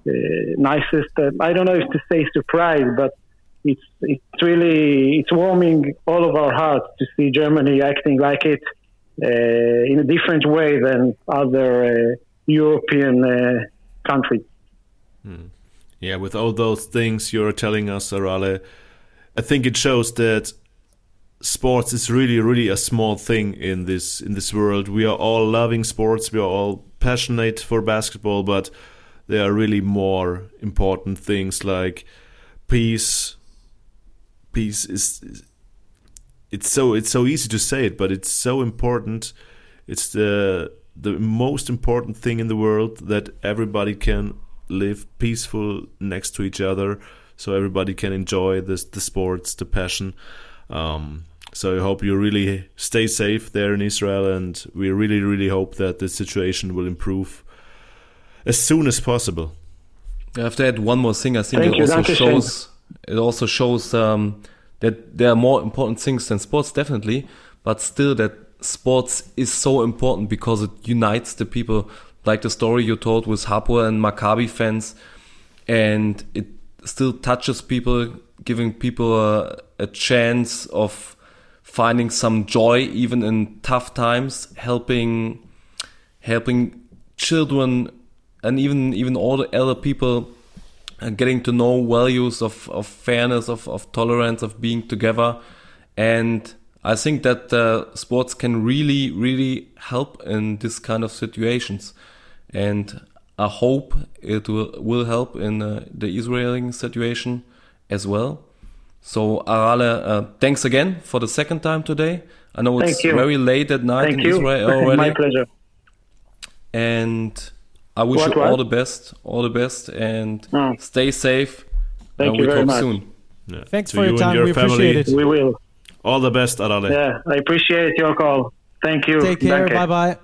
Speaker 5: uh, nicest, uh, I don't know if to say surprise, but it's, it's really, it's warming all of our hearts to see Germany acting like it uh, in a different way than other European countries.
Speaker 3: Hmm. Yeah, with all those things you're telling us, Arale, I think it shows that sports is really really a small thing in this in this world we are all loving sports we are all passionate for basketball but there are really more important things like peace peace is it's so it's so easy to say it but it's so important it's the the most important thing in the world that everybody can live peaceful next to each other so everybody can enjoy this the sports, the passion. Um, so I hope you really stay safe there in Israel, and we really, really hope that the situation will improve as soon as possible.
Speaker 4: I have to add one more thing. I think Thank it also shows it also shows um, that there are more important things than sports, definitely, but still that sports is so important because it unites the people like the story you told with Hapoel and Maccabi fans, and it still touches people, giving people a, a chance of finding some joy even in tough times, helping helping children and even even all the elder people getting to know values of, of fairness, of, of tolerance, of being together. And I think that uh, sports can really, really help in this kind of situations. And I hope it will, will help in uh, the Israeli situation as well. So, Arale, uh, thanks again for the second time today. I know it's very late at night
Speaker 5: Thank
Speaker 4: in
Speaker 5: you.
Speaker 4: Israel already.
Speaker 5: My pleasure.
Speaker 4: And I wish
Speaker 5: What,
Speaker 4: you all
Speaker 5: what?
Speaker 4: the best, all the best, and
Speaker 5: Oh.
Speaker 4: stay safe.
Speaker 5: Thank
Speaker 4: and
Speaker 5: you
Speaker 4: we
Speaker 5: very
Speaker 4: talk
Speaker 5: much.
Speaker 4: soon.
Speaker 3: Yeah.
Speaker 2: Thanks
Speaker 3: To
Speaker 2: for your
Speaker 3: you and
Speaker 2: time. we appreciate it.
Speaker 5: We will.
Speaker 3: All the best, Arale.
Speaker 5: Yeah, I appreciate your call. Thank you.
Speaker 2: Take care.
Speaker 5: Danke.
Speaker 2: Bye bye.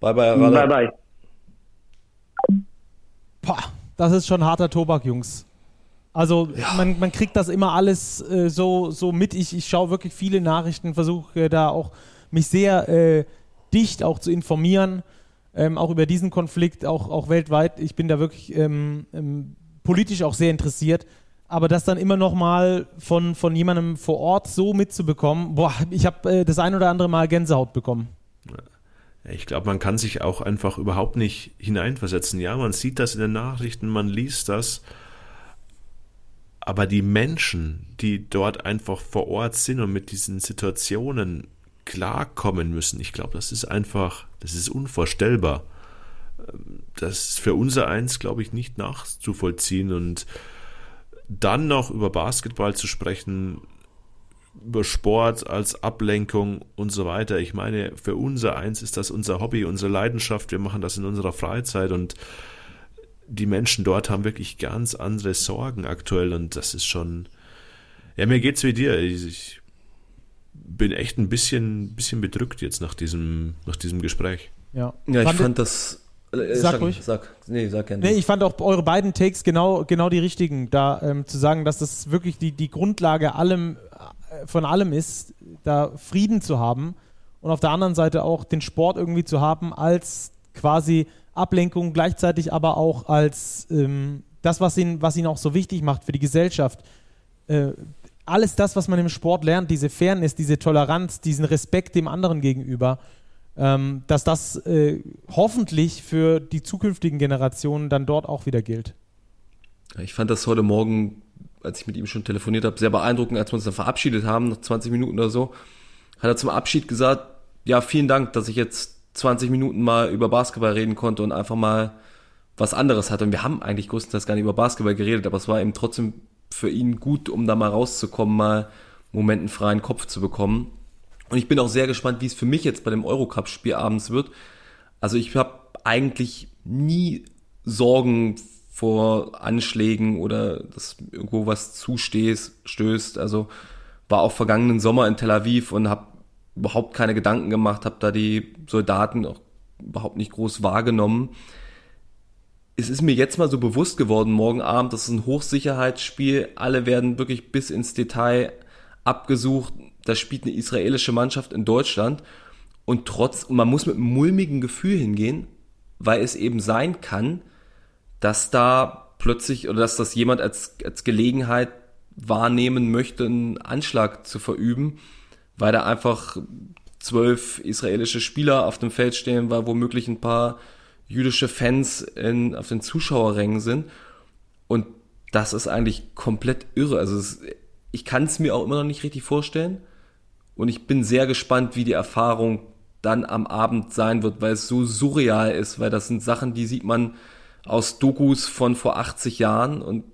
Speaker 4: Bye bye, Arale.
Speaker 5: Bye bye.
Speaker 2: Boah, das ist schon harter Tobak, Jungs. Also man, man kriegt das immer alles äh, so, so mit. Ich, ich schaue wirklich viele Nachrichten, versuche äh, da auch mich sehr äh, dicht auch zu informieren, ähm, auch über diesen Konflikt, auch, auch weltweit. Ich bin da wirklich ähm, ähm, politisch auch sehr interessiert. Aber das dann immer noch mal von, von jemandem vor Ort so mitzubekommen, boah, ich habe äh, das ein oder andere Mal Gänsehaut bekommen.
Speaker 3: Ich glaube, man kann sich auch einfach überhaupt nicht hineinversetzen. Ja, man sieht das in den Nachrichten, man liest das. Aber die Menschen, die dort einfach vor Ort sind und mit diesen Situationen klarkommen müssen, ich glaube, das ist einfach, das ist unvorstellbar. Das ist für unser Eins, glaube ich, nicht nachzuvollziehen. Und dann noch über Basketball zu sprechen, über Sport als Ablenkung und so weiter. Ich meine, für unser Eins ist das unser Hobby, unsere Leidenschaft. Wir machen das in unserer Freizeit und die Menschen dort haben wirklich ganz andere Sorgen aktuell und das ist schon. Ja, mir geht's wie dir. Ich, bin echt ein bisschen, bisschen bedrückt jetzt nach diesem, nach diesem Gespräch.
Speaker 2: Ja,
Speaker 4: Ja, ich
Speaker 2: Fand-
Speaker 4: fand das. Äh,
Speaker 2: Sag ruhig.
Speaker 4: Sag, nee, sag gerne.
Speaker 2: Nee, ich fand auch eure beiden Takes genau, genau die richtigen, da ähm, zu sagen, dass das wirklich die, die Grundlage allem, äh, von allem ist, da Frieden zu haben und auf der anderen Seite auch den Sport irgendwie zu haben als quasi Ablenkung, gleichzeitig aber auch als ähm, das, was ihn, was ihn auch so wichtig macht für die Gesellschaft. Äh, alles das, was man im Sport lernt, diese Fairness, diese Toleranz, diesen Respekt dem anderen gegenüber, ähm, dass das äh, hoffentlich für die zukünftigen Generationen dann dort auch wieder gilt.
Speaker 4: Ich fand das heute Morgen, als ich mit ihm schon telefoniert habe, sehr beeindruckend, als wir uns dann verabschiedet haben, nach 20 Minuten oder so, hat er zum Abschied gesagt, ja, vielen Dank, dass ich jetzt 20 Minuten mal über Basketball reden konnte und einfach mal was anderes hatte. Und wir haben eigentlich größtenteils gar nicht über Basketball geredet, aber es war eben trotzdem für ihn gut, um da mal rauszukommen, mal einen Moment freien Kopf zu bekommen. Und ich bin auch sehr gespannt, wie es für mich jetzt bei dem Eurocup-Spiel abends wird. Also ich habe eigentlich nie Sorgen vor Anschlägen oder dass irgendwo was zustößt. Stößt. Also war auch vergangenen Sommer in Tel Aviv und habe überhaupt keine Gedanken gemacht, habe da die Soldaten auch überhaupt nicht groß wahrgenommen. Es ist mir jetzt mal so bewusst geworden, morgen Abend, das ist ein Hochsicherheitsspiel. Alle werden wirklich bis ins Detail abgesucht. Da spielt eine israelische Mannschaft in Deutschland. Und trotz, man muss mit einem mulmigen Gefühl hingehen, weil es eben sein kann, dass da plötzlich oder dass das jemand als, als Gelegenheit wahrnehmen möchte, einen Anschlag zu verüben, weil da einfach zwölf israelische Spieler auf dem Feld stehen, weil womöglich ein paar jüdische Fans in, auf den Zuschauerrängen sind. Und das ist eigentlich komplett irre. Also es, ich kann es mir auch immer noch nicht richtig vorstellen. Und ich bin sehr gespannt, wie die Erfahrung dann am Abend sein wird, weil es so surreal ist, weil das sind Sachen, die sieht man aus Dokus von vor 80 Jahren und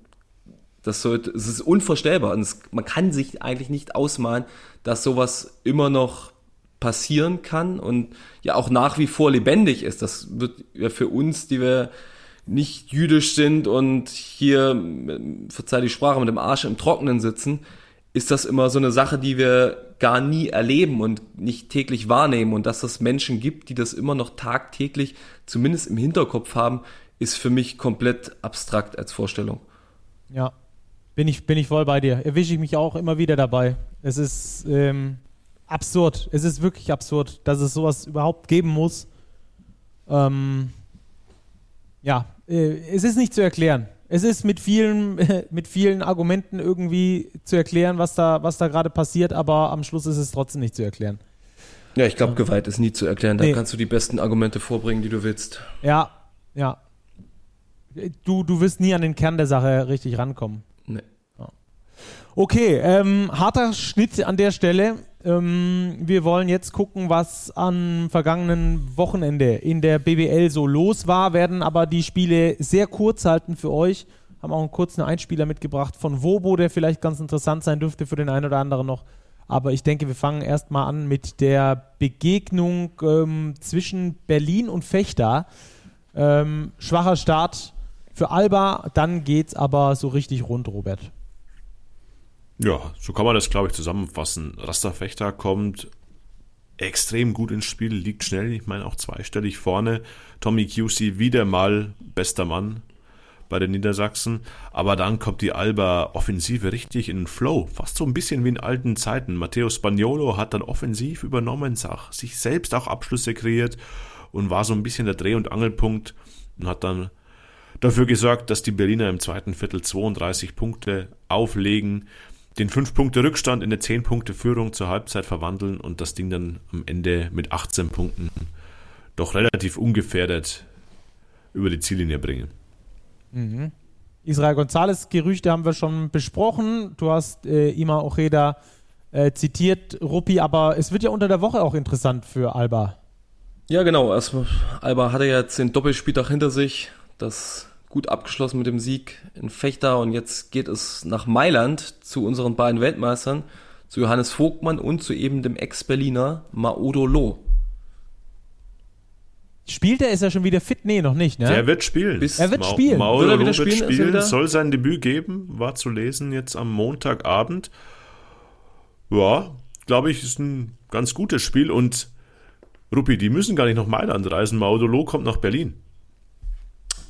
Speaker 4: das sollte, es ist unvorstellbar und es, man kann sich eigentlich nicht ausmalen, dass sowas immer noch passieren kann und ja auch nach wie vor lebendig ist. Das wird ja für uns, die wir nicht jüdisch sind und hier, verzeih die Sprache, mit dem Arsch im Trockenen sitzen, ist das immer so eine Sache, die wir gar nie erleben und nicht täglich wahrnehmen. Und dass es Menschen gibt, die das immer noch tagtäglich zumindest im Hinterkopf haben, ist für mich komplett abstrakt als Vorstellung.
Speaker 2: Ja, bin ich, bin ich voll bei dir. Erwische ich mich auch immer wieder dabei. Es ist ähm, absurd. Es ist wirklich absurd, dass es sowas überhaupt geben muss. Ähm, ja, äh, es ist nicht zu erklären. Es ist mit vielen, mit vielen Argumenten irgendwie zu erklären, was da, was da gerade passiert, aber am Schluss ist es trotzdem nicht zu erklären.
Speaker 4: Ja, ich glaube, Gewalt ist nie zu erklären. Da nee. kannst du die besten Argumente vorbringen, die du willst.
Speaker 2: Ja, ja. Du, du wirst nie an den Kern der Sache richtig rankommen.
Speaker 4: Nee.
Speaker 2: Okay, ähm, harter Schnitt an der Stelle. Ähm, wir wollen jetzt gucken, was am vergangenen Wochenende in der BBL so los war, werden aber die Spiele sehr kurz halten für euch. Haben auch einen kurzen Einspieler mitgebracht von Wobo, der vielleicht ganz interessant sein dürfte für den einen oder anderen noch. Aber ich denke, wir fangen erstmal an mit der Begegnung ähm, zwischen Berlin und Fechter. Ähm, schwacher Start für Alba, dann geht's aber so richtig rund, Robert.
Speaker 3: Ja, so kann man das, glaube ich, zusammenfassen. Rasterfechter kommt extrem gut ins Spiel, liegt schnell, ich meine auch zweistellig vorne. Tommy QC wieder mal bester Mann bei den Niedersachsen. Aber dann kommt die Alba-Offensive richtig in den Flow, fast so ein bisschen wie in alten Zeiten. Matteo Spagnolo hat dann offensiv übernommen, sich selbst auch Abschlüsse kreiert und war so ein bisschen der Dreh- und Angelpunkt und hat dann dafür gesorgt, dass die Berliner im zweiten Viertel 32 Punkte auflegen den 5-Punkte-Rückstand in eine 10-Punkte-Führung zur Halbzeit verwandeln und das Ding dann am Ende mit 18 Punkten doch relativ ungefährdet über die Ziellinie bringen.
Speaker 2: Mhm. Israel González Gerüchte haben wir schon besprochen. Du hast äh, Ima Ojeda äh, zitiert, Ruppi, aber es wird ja unter der Woche auch interessant für Alba.
Speaker 4: Ja, genau. Also, Alba hatte ja jetzt den Doppelspieltag hinter sich. Das gut abgeschlossen mit dem Sieg in Fechter und jetzt geht es nach Mailand zu unseren beiden Weltmeistern, zu Johannes Vogtmann und zu eben dem Ex-Berliner Maodo Loh.
Speaker 2: Spielt er? Ist er schon wieder fit? Nee, noch nicht, ne?
Speaker 3: Der wird spielen.
Speaker 2: Bis er wird Ma spielen.
Speaker 3: Mauro wird, er wieder spielen? wird spielen, soll sein Debüt geben, war zu lesen jetzt am Montagabend. Ja, glaube ich, ist ein ganz gutes Spiel und Ruppi, die müssen gar nicht nach Mailand reisen. Maudolo kommt nach Berlin.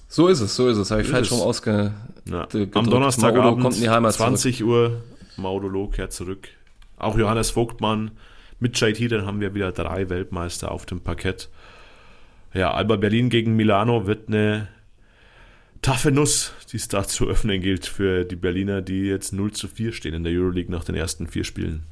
Speaker 4: So ist es, so ist es. Habe ich falsch rum ausge.
Speaker 3: Ja. Am Donnerstagabend, kommt in die Heimat 20 zurück. Uhr, Maudolo kehrt zurück. Auch Johannes Vogtmann mit JT, dann haben wir wieder drei Weltmeister auf dem Parkett. Ja, Alba Berlin gegen Milano wird eine taffe Nuss, die es da zu öffnen gilt für die Berliner, die jetzt 0 zu 4 stehen in der Euroleague nach den ersten vier Spielen.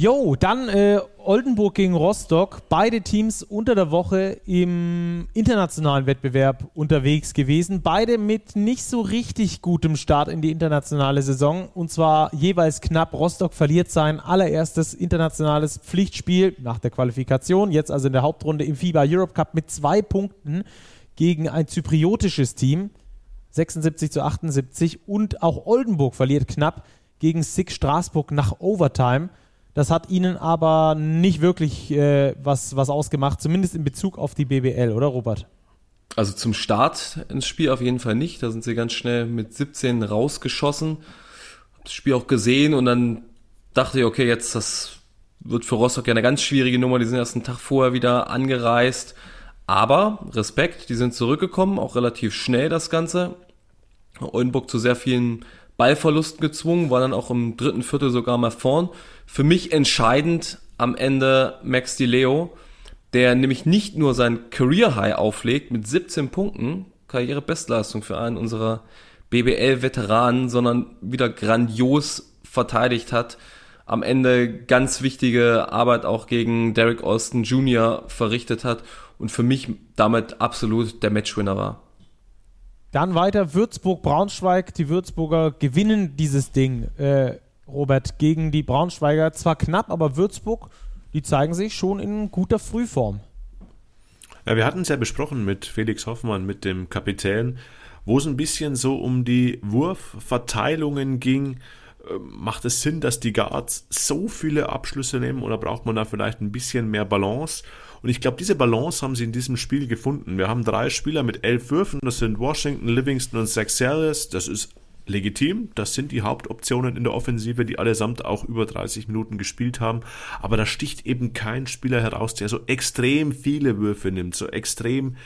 Speaker 2: Jo, dann äh, Oldenburg gegen Rostock. Beide Teams unter der Woche im internationalen Wettbewerb unterwegs gewesen. Beide mit nicht so richtig gutem Start in die internationale Saison. Und zwar jeweils knapp. Rostock verliert sein allererstes internationales Pflichtspiel nach der Qualifikation. Jetzt also in der Hauptrunde im FIBA Europe Cup mit zwei Punkten gegen ein zypriotisches Team. 76 zu 78. Und auch Oldenburg verliert knapp gegen SIG Straßburg nach Overtime. Das hat ihnen aber nicht wirklich äh, was, was ausgemacht, zumindest in Bezug auf die BBL, oder Robert?
Speaker 4: Also zum Start ins Spiel auf jeden Fall nicht. Da sind sie ganz schnell mit 17 rausgeschossen. Hab das Spiel auch gesehen und dann dachte ich, okay, jetzt das wird für Rostock ja eine ganz schwierige Nummer. Die sind erst einen Tag vorher wieder angereist. Aber Respekt, die sind zurückgekommen, auch relativ schnell das Ganze. Oldenburg zu sehr vielen Ballverlusten gezwungen, war dann auch im dritten Viertel sogar mal vorn. Für mich entscheidend am Ende Max Di Leo, der nämlich nicht nur sein Career High auflegt mit 17 Punkten, Karrierebestleistung für einen unserer BBL-Veteranen, sondern wieder grandios verteidigt hat. Am Ende ganz wichtige Arbeit auch gegen Derek Austin Jr. verrichtet hat und für mich damit absolut der Matchwinner war.
Speaker 2: Dann weiter Würzburg-Braunschweig. Die Würzburger gewinnen dieses Ding. Äh, Robert, gegen die Braunschweiger. Zwar knapp, aber Würzburg, die zeigen sich schon in guter Frühform.
Speaker 3: Ja, wir hatten es ja besprochen mit Felix Hoffmann, mit dem Kapitän, wo es ein bisschen so um die Wurfverteilungen ging. Ähm, macht es Sinn, dass die Guards so viele Abschlüsse nehmen oder braucht man da vielleicht ein bisschen mehr Balance? Und ich glaube, diese Balance haben sie in diesem Spiel gefunden. Wir haben drei Spieler mit elf Würfen, das sind Washington, Livingston und Zach Saris. Das ist legitim. Das sind die Hauptoptionen in der Offensive, die allesamt auch über 30 Minuten gespielt haben. Aber da sticht eben kein Spieler heraus, der so extrem viele Würfe nimmt, so extrem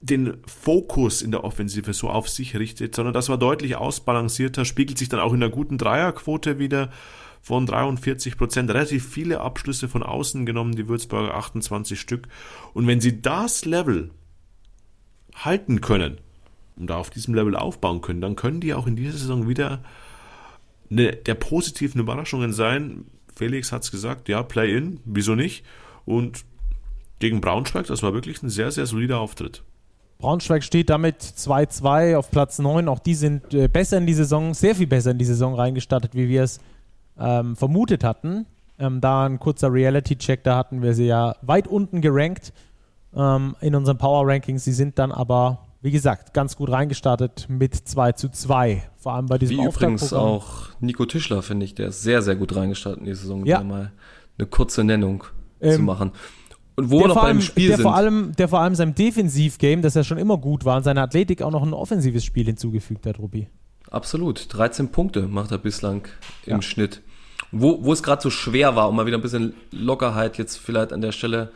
Speaker 3: den Fokus in der Offensive so auf sich richtet, sondern das war deutlich ausbalancierter, spiegelt sich dann auch in einer guten Dreierquote wieder von 43 Prozent. Relativ viele Abschlüsse von außen genommen, die Würzburger 28 Stück. Und wenn sie das Level halten können und da auf diesem Level aufbauen können, dann können die auch in dieser Saison wieder eine der positiven Überraschungen sein. Felix hat es gesagt, ja, Play-in, wieso nicht? Und gegen Braunschweig, das war wirklich ein sehr, sehr solider Auftritt.
Speaker 2: Braunschweig steht damit 2-2 auf Platz 9. Auch die sind äh, besser in die Saison, sehr viel besser in die Saison reingestartet, wie wir es ähm, vermutet hatten. Ähm, da ein kurzer Reality-Check, da hatten wir sie ja weit unten gerankt ähm, in unseren Power-Rankings. Sie sind dann aber, wie gesagt, ganz gut reingestartet mit 2 zu 2. Vor allem bei diesem
Speaker 4: Wie übrigens auch Nico Tischler, finde ich, der ist sehr, sehr gut reingestartet in die Saison.
Speaker 2: Ja.
Speaker 4: Mal eine kurze Nennung zu
Speaker 2: Ähm,
Speaker 4: machen. Und wo
Speaker 2: der
Speaker 4: noch
Speaker 2: vor, allem,
Speaker 4: Spiel
Speaker 2: der,
Speaker 4: sind.
Speaker 2: vor allem, der vor allem seinem Defensivgame, das ja schon immer gut war, und seiner Athletik auch noch ein offensives Spiel hinzugefügt hat, Rubi.
Speaker 4: Absolut. 13 Punkte macht er bislang im
Speaker 2: Ja.
Speaker 4: Schnitt. Wo, wo es gerade so schwer war, um mal wieder ein bisschen Lockerheit jetzt vielleicht an der Stelle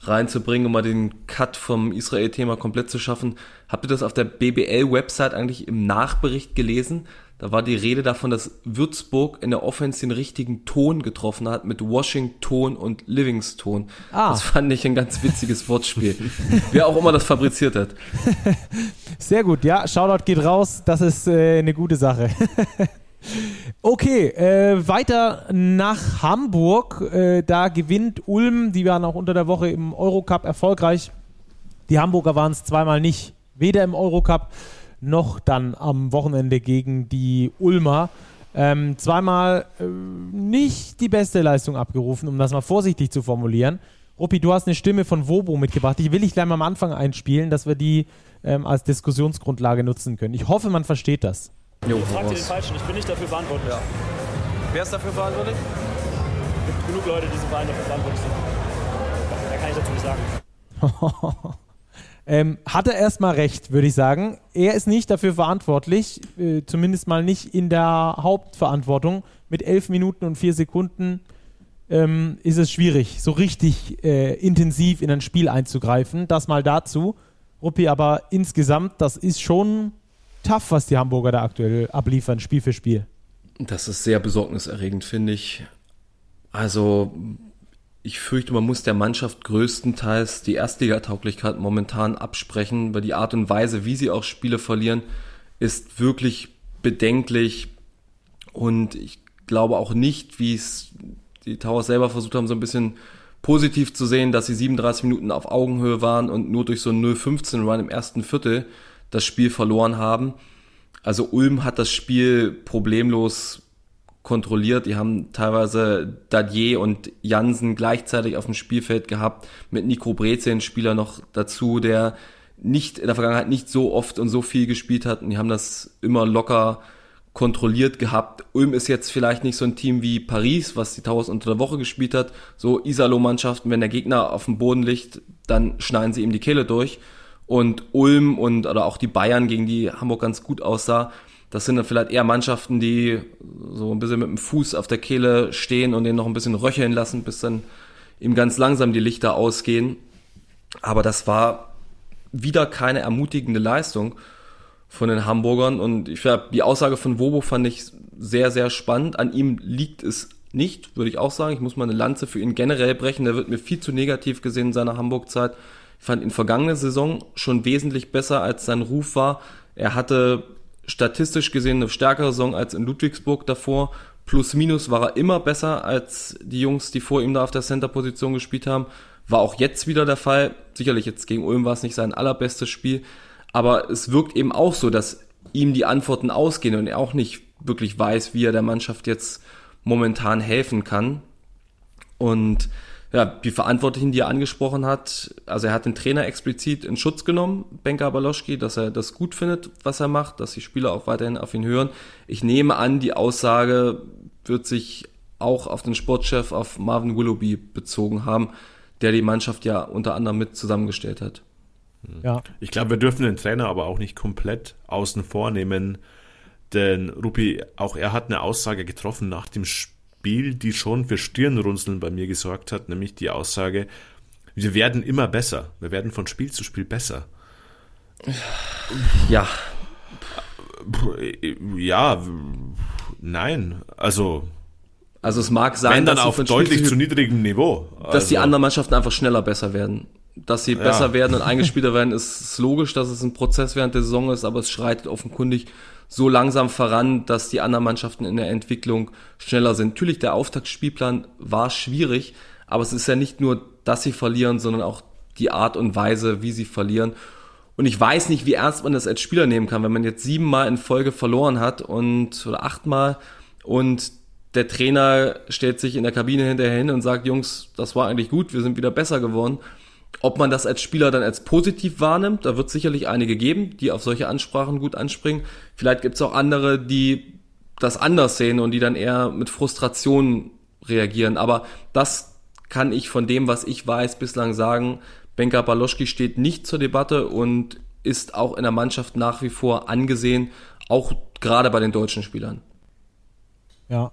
Speaker 4: reinzubringen, um mal den Cut vom Israel-Thema komplett zu schaffen. Habt ihr das auf der BBL-Website eigentlich im Nachbericht gelesen? Da war die Rede davon, dass Würzburg in der Offense den richtigen Ton getroffen hat mit Washington und Livingston.
Speaker 2: Ah.
Speaker 4: Das fand ich ein ganz witziges Wortspiel. Wer auch immer das fabriziert hat.
Speaker 2: Sehr gut, ja, Shoutout geht raus, das ist äh, eine gute Sache. okay, äh, weiter nach Hamburg. Äh, da gewinnt Ulm, die waren auch unter der Woche im Eurocup erfolgreich. Die Hamburger waren es zweimal nicht, weder im Eurocup noch dann am Wochenende gegen die Ulmer. Ähm, zweimal äh, nicht die beste Leistung abgerufen, um das mal vorsichtig zu formulieren. Ruppi, du hast eine Stimme von Wobo mitgebracht. Die will ich gleich mal am Anfang einspielen, dass wir die ähm, als Diskussionsgrundlage nutzen können. Ich hoffe, man versteht das.
Speaker 4: Jo,
Speaker 6: Fragt ihr den
Speaker 4: raus.
Speaker 6: Falschen, ich bin nicht dafür verantwortlich.
Speaker 7: Wer ist dafür verantwortlich?
Speaker 6: Es gibt genug Leute, die diesen Verein dafür verantwortlich sind. Mehr kann ich dazu nicht sagen.
Speaker 2: Ähm, hat er erstmal recht, würde ich sagen. Er ist nicht dafür verantwortlich, äh, zumindest mal nicht in der Hauptverantwortung. Mit elf Minuten und vier Sekunden ähm, ist es schwierig, so richtig äh, intensiv in ein Spiel einzugreifen. Das mal dazu. Ruppi, aber insgesamt, das ist schon tough, was die Hamburger da aktuell abliefern, Spiel für Spiel.
Speaker 4: Das ist sehr besorgniserregend, finde ich. Also, ich fürchte, man muss der Mannschaft größtenteils die Erstligatauglichkeit momentan absprechen, weil die Art und Weise, wie sie auch Spiele verlieren, ist wirklich bedenklich. Und ich glaube auch nicht, wie es die Towers selber versucht haben, so ein bisschen positiv zu sehen, dass sie 37 Minuten auf Augenhöhe waren und nur durch so einen 0-15-Run im ersten Viertel das Spiel verloren haben. Also Ulm hat das Spiel problemlos kontrolliert. Die haben teilweise Dadier und Jansen gleichzeitig auf dem Spielfeld gehabt, mit Nico Breze, Spieler noch dazu, der nicht in der Vergangenheit nicht so oft und so viel gespielt hat. Und die haben das immer locker kontrolliert gehabt. Ulm ist jetzt vielleicht nicht so ein Team wie Paris, was die Towers unter der Woche gespielt hat. So Isalo-Mannschaften, wenn der Gegner auf dem Boden liegt, dann schneiden sie ihm die Kehle durch. Und Ulm und oder auch die Bayern, gegen die Hamburg ganz gut aussah, das sind dann vielleicht eher Mannschaften, die so ein bisschen mit dem Fuß auf der Kehle stehen und den noch ein bisschen röcheln lassen, bis dann ihm ganz langsam die Lichter ausgehen. Aber das war wieder keine ermutigende Leistung von den Hamburgern. Und ich glaube, die Aussage von Wobo fand ich sehr, sehr spannend. An ihm liegt es nicht, würde ich auch sagen. Ich muss mal eine Lanze für ihn generell brechen. Der wird mir viel zu negativ gesehen in seiner Hamburg-Zeit. Fand ihn vergangene Saison schon wesentlich besser, als sein Ruf war. Er hatte statistisch gesehen eine stärkere Saison als in Ludwigsburg davor. Plus minus war er immer besser als die Jungs, die vor ihm da auf der Center-Position gespielt haben. War auch jetzt wieder der Fall. Sicherlich jetzt gegen Ulm war es nicht sein allerbestes Spiel. Aber es wirkt eben auch so, dass ihm die Antworten ausgehen und er auch nicht wirklich weiß, wie er der Mannschaft jetzt momentan helfen kann. Und ja, die Verantwortlichen, die er angesprochen hat, also er hat den Trainer explizit in Schutz genommen, Benka Baloschki, dass er das gut findet, was er macht, dass die Spieler auch weiterhin auf ihn hören. Ich nehme an, die Aussage wird sich auch auf den Sportchef, auf Marvin Willoughby bezogen haben, der die Mannschaft ja unter anderem mit zusammengestellt hat.
Speaker 2: Ja.
Speaker 3: Ich glaube, wir dürfen den Trainer aber auch nicht komplett außen vor nehmen, denn Rupi, auch er hat eine Aussage getroffen nach dem Spiel, die schon für Stirnrunzeln bei mir gesorgt hat, nämlich die Aussage, wir werden immer besser, wir werden von Spiel zu Spiel besser.
Speaker 4: Ja.
Speaker 3: Ja, nein. Also,
Speaker 4: Also es mag sein,
Speaker 3: wenn dann auf
Speaker 4: Spiel
Speaker 3: deutlich
Speaker 4: Spiel-
Speaker 3: zu niedrigem Niveau.
Speaker 4: dass die
Speaker 3: Also,
Speaker 4: anderen Mannschaften einfach schneller besser werden. Dass sie besser werden und eingespielter werden, ist, ist logisch, dass es ein Prozess während der Saison ist, aber es schreitet offenkundig so langsam voran, dass die anderen Mannschaften in der Entwicklung schneller sind. Natürlich, der Auftaktspielplan war schwierig, aber es ist ja nicht nur, dass sie verlieren, sondern auch die Art und Weise, wie sie verlieren. Und ich weiß nicht, wie ernst man das als Spieler nehmen kann, wenn man jetzt siebenmal in Folge verloren hat und oder achtmal und der Trainer stellt sich in der Kabine hinterher hin und sagt, Jungs, das war eigentlich gut, wir sind wieder besser geworden. Ob man das als Spieler dann als positiv wahrnimmt, da wird sicherlich einige geben, die auf solche Ansprachen gut anspringen. Vielleicht gibt es auch andere, die das anders sehen und die dann eher mit Frustration reagieren. Aber das kann ich von dem, was ich weiß, bislang sagen. Benka Baloschki steht nicht zur Debatte und ist auch in der Mannschaft nach wie vor angesehen, auch gerade bei den deutschen Spielern.
Speaker 2: Ja.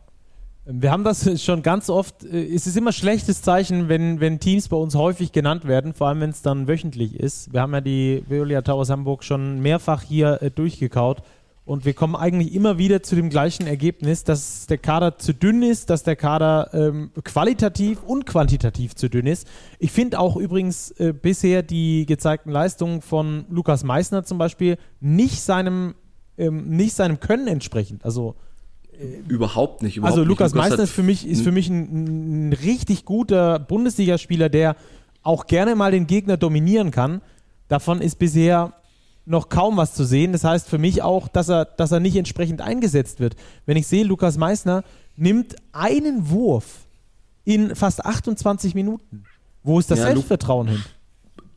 Speaker 2: Wir haben das schon ganz oft, äh, es ist immer schlechtes Zeichen, wenn, wenn Teams bei uns häufig genannt werden, vor allem wenn es dann wöchentlich ist. Wir haben ja die Veolia Towers Hamburg schon mehrfach hier äh, durchgekaut und wir kommen eigentlich immer wieder zu dem gleichen Ergebnis, dass der Kader zu dünn ist, dass der Kader ähm, qualitativ und quantitativ zu dünn ist. Ich finde auch übrigens äh, bisher die gezeigten Leistungen von Lukas Meissner zum Beispiel nicht seinem, ähm, nicht seinem Können entsprechend. Also
Speaker 4: Überhaupt nicht. Überhaupt
Speaker 2: also. Lukas Meissner
Speaker 4: hat
Speaker 2: ist für mich, ist für mich ein, ein richtig guter Bundesligaspieler, der auch gerne mal den Gegner dominieren kann. Davon ist bisher noch kaum was zu sehen. Das heißt für mich auch, dass er, dass er nicht entsprechend eingesetzt wird. Wenn ich sehe, Lukas Meissner nimmt einen Wurf in fast 28 Minuten. Wo ist das
Speaker 4: Ja, Lu-
Speaker 2: Selbstvertrauen hin?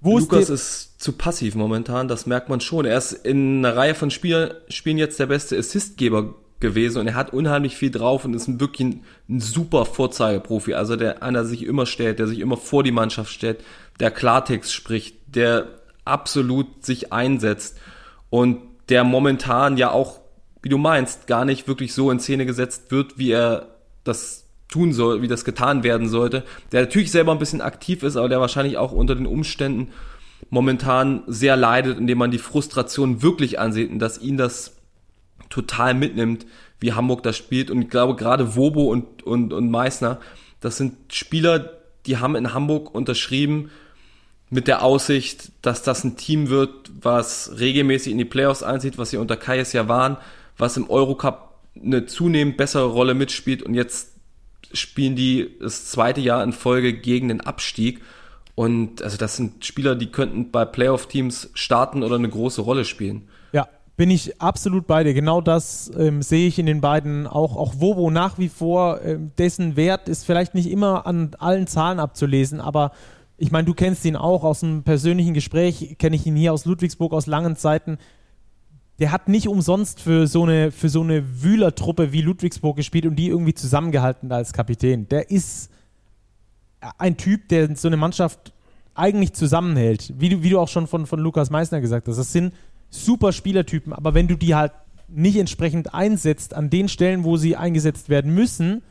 Speaker 2: Wo
Speaker 4: Lukas
Speaker 2: ist,
Speaker 4: ist zu passiv momentan, das merkt man schon. Er ist in einer Reihe von Spiel, Spielen jetzt der beste Assistgeber gewesen und er hat unheimlich viel drauf und ist ein wirklich ein, ein super Vorzeigeprofi. Also der einer sich immer stellt, der sich immer vor die Mannschaft stellt, der Klartext spricht, der absolut sich einsetzt und der momentan ja auch, wie du meinst, gar nicht wirklich so in Szene gesetzt wird, wie er das tun soll, wie das getan werden sollte. Der natürlich selber ein bisschen aktiv ist, aber der wahrscheinlich auch unter den Umständen momentan sehr leidet, indem man die Frustration wirklich ansieht und dass ihn das total mitnimmt, wie Hamburg das spielt. Und ich glaube, gerade Wobo und, und, und Meißner, das sind Spieler, die haben in Hamburg unterschrieben mit der Aussicht, dass das ein Team wird, was regelmäßig in die Playoffs einzieht, was sie unter Kayes ja waren, was im Eurocup eine zunehmend bessere Rolle mitspielt und jetzt spielen die das zweite Jahr in Folge gegen den Abstieg. Und also das sind Spieler, die könnten bei Playoff-Teams starten oder eine große Rolle spielen.
Speaker 2: Bin ich absolut bei dir. Genau das ähm, sehe ich in den beiden auch. Auch Wobo nach wie vor, ähm, dessen Wert ist vielleicht nicht immer an allen Zahlen abzulesen, aber ich meine, du kennst ihn auch aus einem persönlichen Gespräch, kenne ich ihn hier aus Ludwigsburg aus langen Zeiten. Der hat nicht umsonst für so eine, für so eine Wühlertruppe wie Ludwigsburg gespielt und die irgendwie zusammengehalten als Kapitän. Der ist ein Typ, der so eine Mannschaft eigentlich zusammenhält. Wie du, wie du auch schon von, von Lukas Meissner gesagt hast. Das sind super Spielertypen, aber wenn du die halt nicht entsprechend einsetzt an den Stellen, wo sie eingesetzt werden müssen,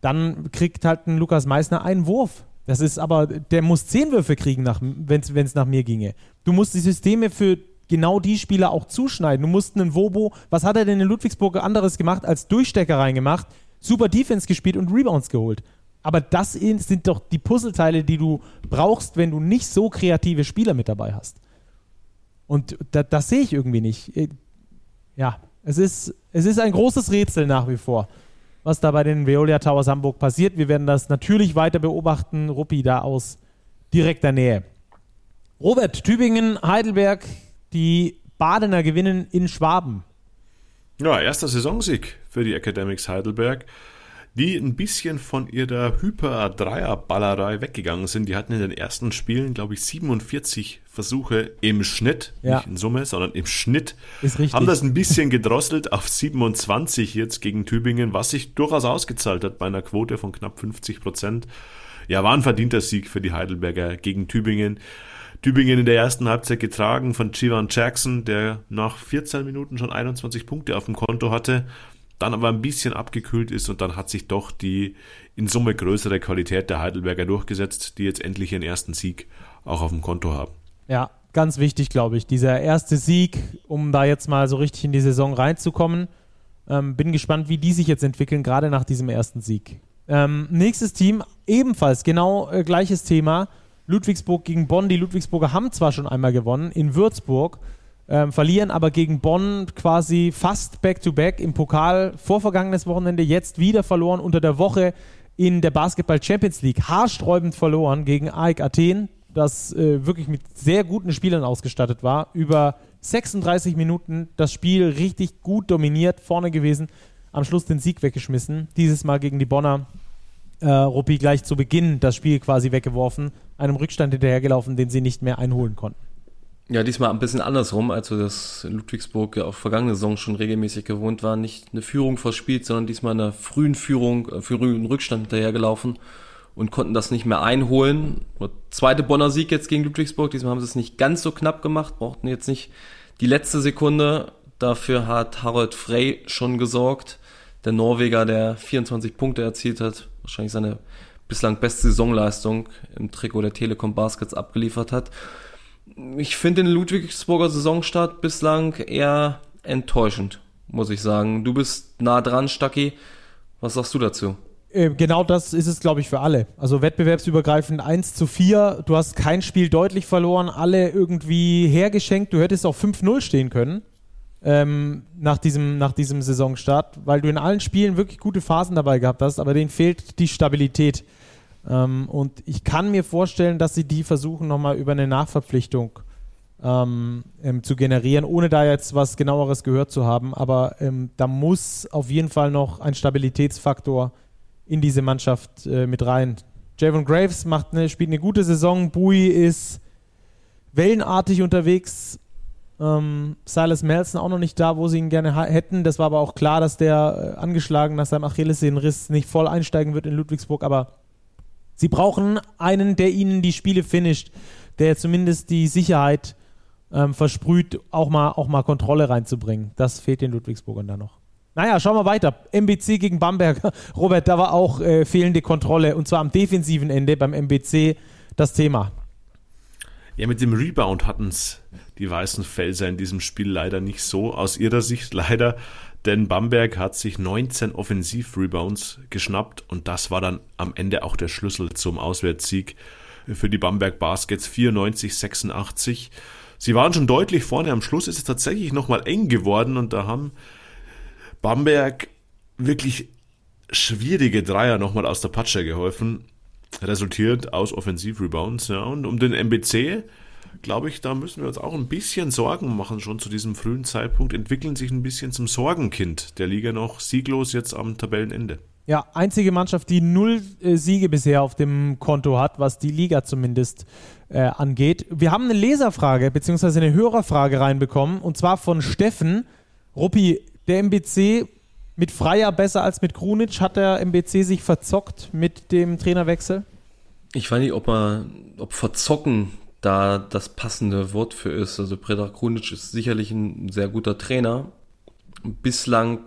Speaker 2: dann kriegt halt ein Lukas Meissner einen Wurf. Das ist aber, der muss zehn Würfe kriegen, wenn es nach mir ginge. Du musst die Systeme für genau die Spieler auch zuschneiden. Du musst einen Wobo, was hat er denn in Ludwigsburg anderes gemacht, als Durchstecker reingemacht, super Defense gespielt und Rebounds geholt. Aber das sind doch die Puzzleteile, die du brauchst, wenn du nicht so kreative Spieler mit dabei hast. Und da, das sehe ich irgendwie nicht. Ja, es ist, es ist ein großes Rätsel nach wie vor, was da bei den Veolia Towers Hamburg passiert. Wir werden das natürlich weiter beobachten. Ruppi da aus direkter Nähe. Robert, Tübingen, Heidelberg, die Badener gewinnen in Schwaben.
Speaker 3: Ja, erster Saisonsieg für die Academics Heidelberg, die ein bisschen von ihrer Hyper-Dreier-Ballerei weggegangen sind. Die hatten in den ersten Spielen, glaube ich, 47 Versuche im Schnitt,
Speaker 2: Ja.
Speaker 3: nicht in Summe, sondern im Schnitt.
Speaker 2: Ist richtig.
Speaker 3: Haben das ein bisschen gedrosselt auf 27 jetzt gegen Tübingen, was sich durchaus ausgezahlt hat bei einer Quote von knapp 50 Prozent. Ja, war ein verdienter Sieg für die Heidelberger gegen Tübingen. Tübingen in der ersten Halbzeit getragen von Chivan Jackson, der nach 14 Minuten schon 21 Punkte auf dem Konto hatte, dann aber ein bisschen abgekühlt ist und dann hat sich doch die in Summe größere Qualität der Heidelberger durchgesetzt, die jetzt endlich ihren ersten Sieg auch auf dem Konto haben.
Speaker 2: Ja, ganz wichtig, glaube ich. Dieser erste Sieg, um da jetzt mal so richtig in die Saison reinzukommen. Ähm, bin gespannt, wie die sich jetzt entwickeln, gerade nach diesem ersten Sieg. Ähm, nächstes Team, ebenfalls genau äh, gleiches Thema. Ludwigsburg gegen Bonn. Die Ludwigsburger haben zwar schon einmal gewonnen in Würzburg, ähm, verlieren aber gegen Bonn quasi fast back-to-back -back im Pokal vorvergangenes Wochenende, jetzt wieder verloren unter der Woche in der Basketball Champions League. Haarsträubend verloren gegen AEK Athen, das äh, wirklich mit sehr guten Spielern ausgestattet war. Über 36 Minuten das Spiel richtig gut dominiert, vorne gewesen, am Schluss den Sieg weggeschmissen. Dieses Mal gegen die Bonner äh, Ruppi gleich zu Beginn das Spiel quasi weggeworfen, einem Rückstand hinterhergelaufen, den sie nicht mehr einholen konnten.
Speaker 4: Ja, diesmal ein bisschen andersrum, als wir das in Ludwigsburg ja auch vergangene Saison schon regelmäßig gewohnt waren. Nicht eine Führung verspielt, sondern diesmal eine frühen Führung, äh, frühen Rückstand hinterhergelaufen und konnten das nicht mehr einholen. Zweite Bonner Sieg jetzt gegen Ludwigsburg. Diesmal haben sie es nicht ganz so knapp gemacht, brauchten jetzt nicht die letzte Sekunde. Dafür hat Harold Frey schon gesorgt. Der Norweger, der 24 Punkte erzielt hat, wahrscheinlich seine bislang beste Saisonleistung im Trikot der Telekom Baskets abgeliefert hat. Ich finde den Ludwigsburger Saisonstart bislang eher enttäuschend, muss ich sagen. Du bist nah dran, Stacki. Was sagst du dazu?
Speaker 2: Äh, genau das ist es, glaube ich, für alle. Also wettbewerbsübergreifend 1 zu 4. Du hast kein Spiel deutlich verloren, alle irgendwie hergeschenkt. Du hättest auch 5-0 stehen können ähm, nach, diesem, nach diesem Saisonstart, weil du in allen Spielen wirklich gute Phasen dabei gehabt hast, aber denen fehlt die Stabilität. Ähm, und ich kann mir vorstellen, dass sie die versuchen, nochmal über eine Nachverpflichtung ähm, ähm, zu generieren, ohne da jetzt was genaueres gehört zu haben. Aber ähm, da muss auf jeden Fall noch ein Stabilitätsfaktor in diese Mannschaft äh, mit rein. Javon Graves macht eine, spielt eine gute Saison. Bui ist wellenartig unterwegs. Ähm, Silas Melson auch noch nicht da, wo sie ihn gerne hätten. Das war aber auch klar, dass der äh, angeschlagen nach seinem Achillessehnenriss nicht voll einsteigen wird in Ludwigsburg. Aber sie brauchen einen, der ihnen die Spiele finisht, der zumindest die Sicherheit ähm, versprüht, auch mal, auch mal Kontrolle reinzubringen. Das fehlt den Ludwigsburgern da noch. Naja, schauen wir weiter. MBC gegen Bamberg. Robert, da war auch äh, fehlende Kontrolle und zwar am defensiven Ende beim MBC das Thema.
Speaker 3: Ja, mit dem Rebound hatten es die weißen Felser in diesem Spiel leider nicht so. Aus ihrer Sicht leider, denn Bamberg hat sich 19 Offensiv-Rebounds geschnappt und das war dann am Ende auch der Schlüssel zum Auswärtssieg für die Bamberg Baskets 94-86. Sie waren schon deutlich vorne. Am Schluss ist es tatsächlich nochmal eng geworden und da haben Bamberg wirklich schwierige Dreier nochmal aus der Patsche geholfen. Resultiert aus Offensiv-Rebounds. Ja. Und um den MBC glaube ich, da müssen wir uns auch ein bisschen Sorgen machen, schon zu diesem frühen Zeitpunkt, entwickeln sich ein bisschen zum Sorgenkind der Liga noch sieglos jetzt am Tabellenende.
Speaker 2: Ja, einzige Mannschaft, die null äh, Siege bisher auf dem Konto hat, was die Liga zumindest äh, angeht. Wir haben eine Leserfrage bzw. eine Hörerfrage reinbekommen und zwar von Steffen. Ruppi, der MBC mit Freier besser als mit Krunic. Hat der MBC sich verzockt mit dem Trainerwechsel?
Speaker 4: Ich weiß nicht, ob man, ob verzocken da das passende Wort für ist. Also Predrag Krunic ist sicherlich ein sehr guter Trainer. Bislang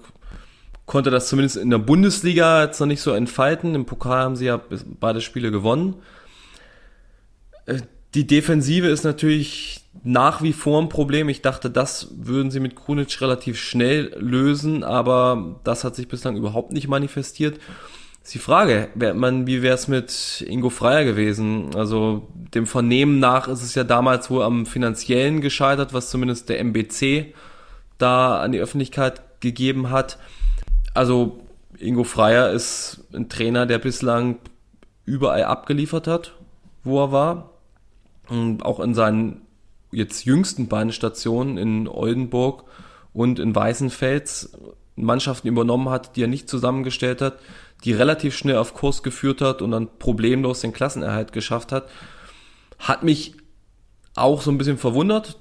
Speaker 4: konnte das zumindest in der Bundesliga jetzt noch nicht so entfalten. Im Pokal haben sie ja beide Spiele gewonnen. Äh, die Defensive ist natürlich nach wie vor ein Problem. Ich dachte, das würden sie mit Krunic relativ schnell lösen, aber das hat sich bislang überhaupt nicht manifestiert ist die Frage, man, wie wäre es mit Ingo Freier gewesen? Also dem Vernehmen nach ist es ja damals wohl am finanziellen gescheitert, was zumindest der MBC da an die Öffentlichkeit gegeben hat. Also Ingo Freier ist ein Trainer, der bislang überall abgeliefert hat, wo er war. Und auch in seinen jetzt jüngsten beiden Stationen in Oldenburg und in Weißenfels Mannschaften übernommen hat, die er nicht zusammengestellt hat die relativ schnell auf Kurs geführt hat und dann problemlos den Klassenerhalt geschafft hat, hat mich auch so ein bisschen verwundert,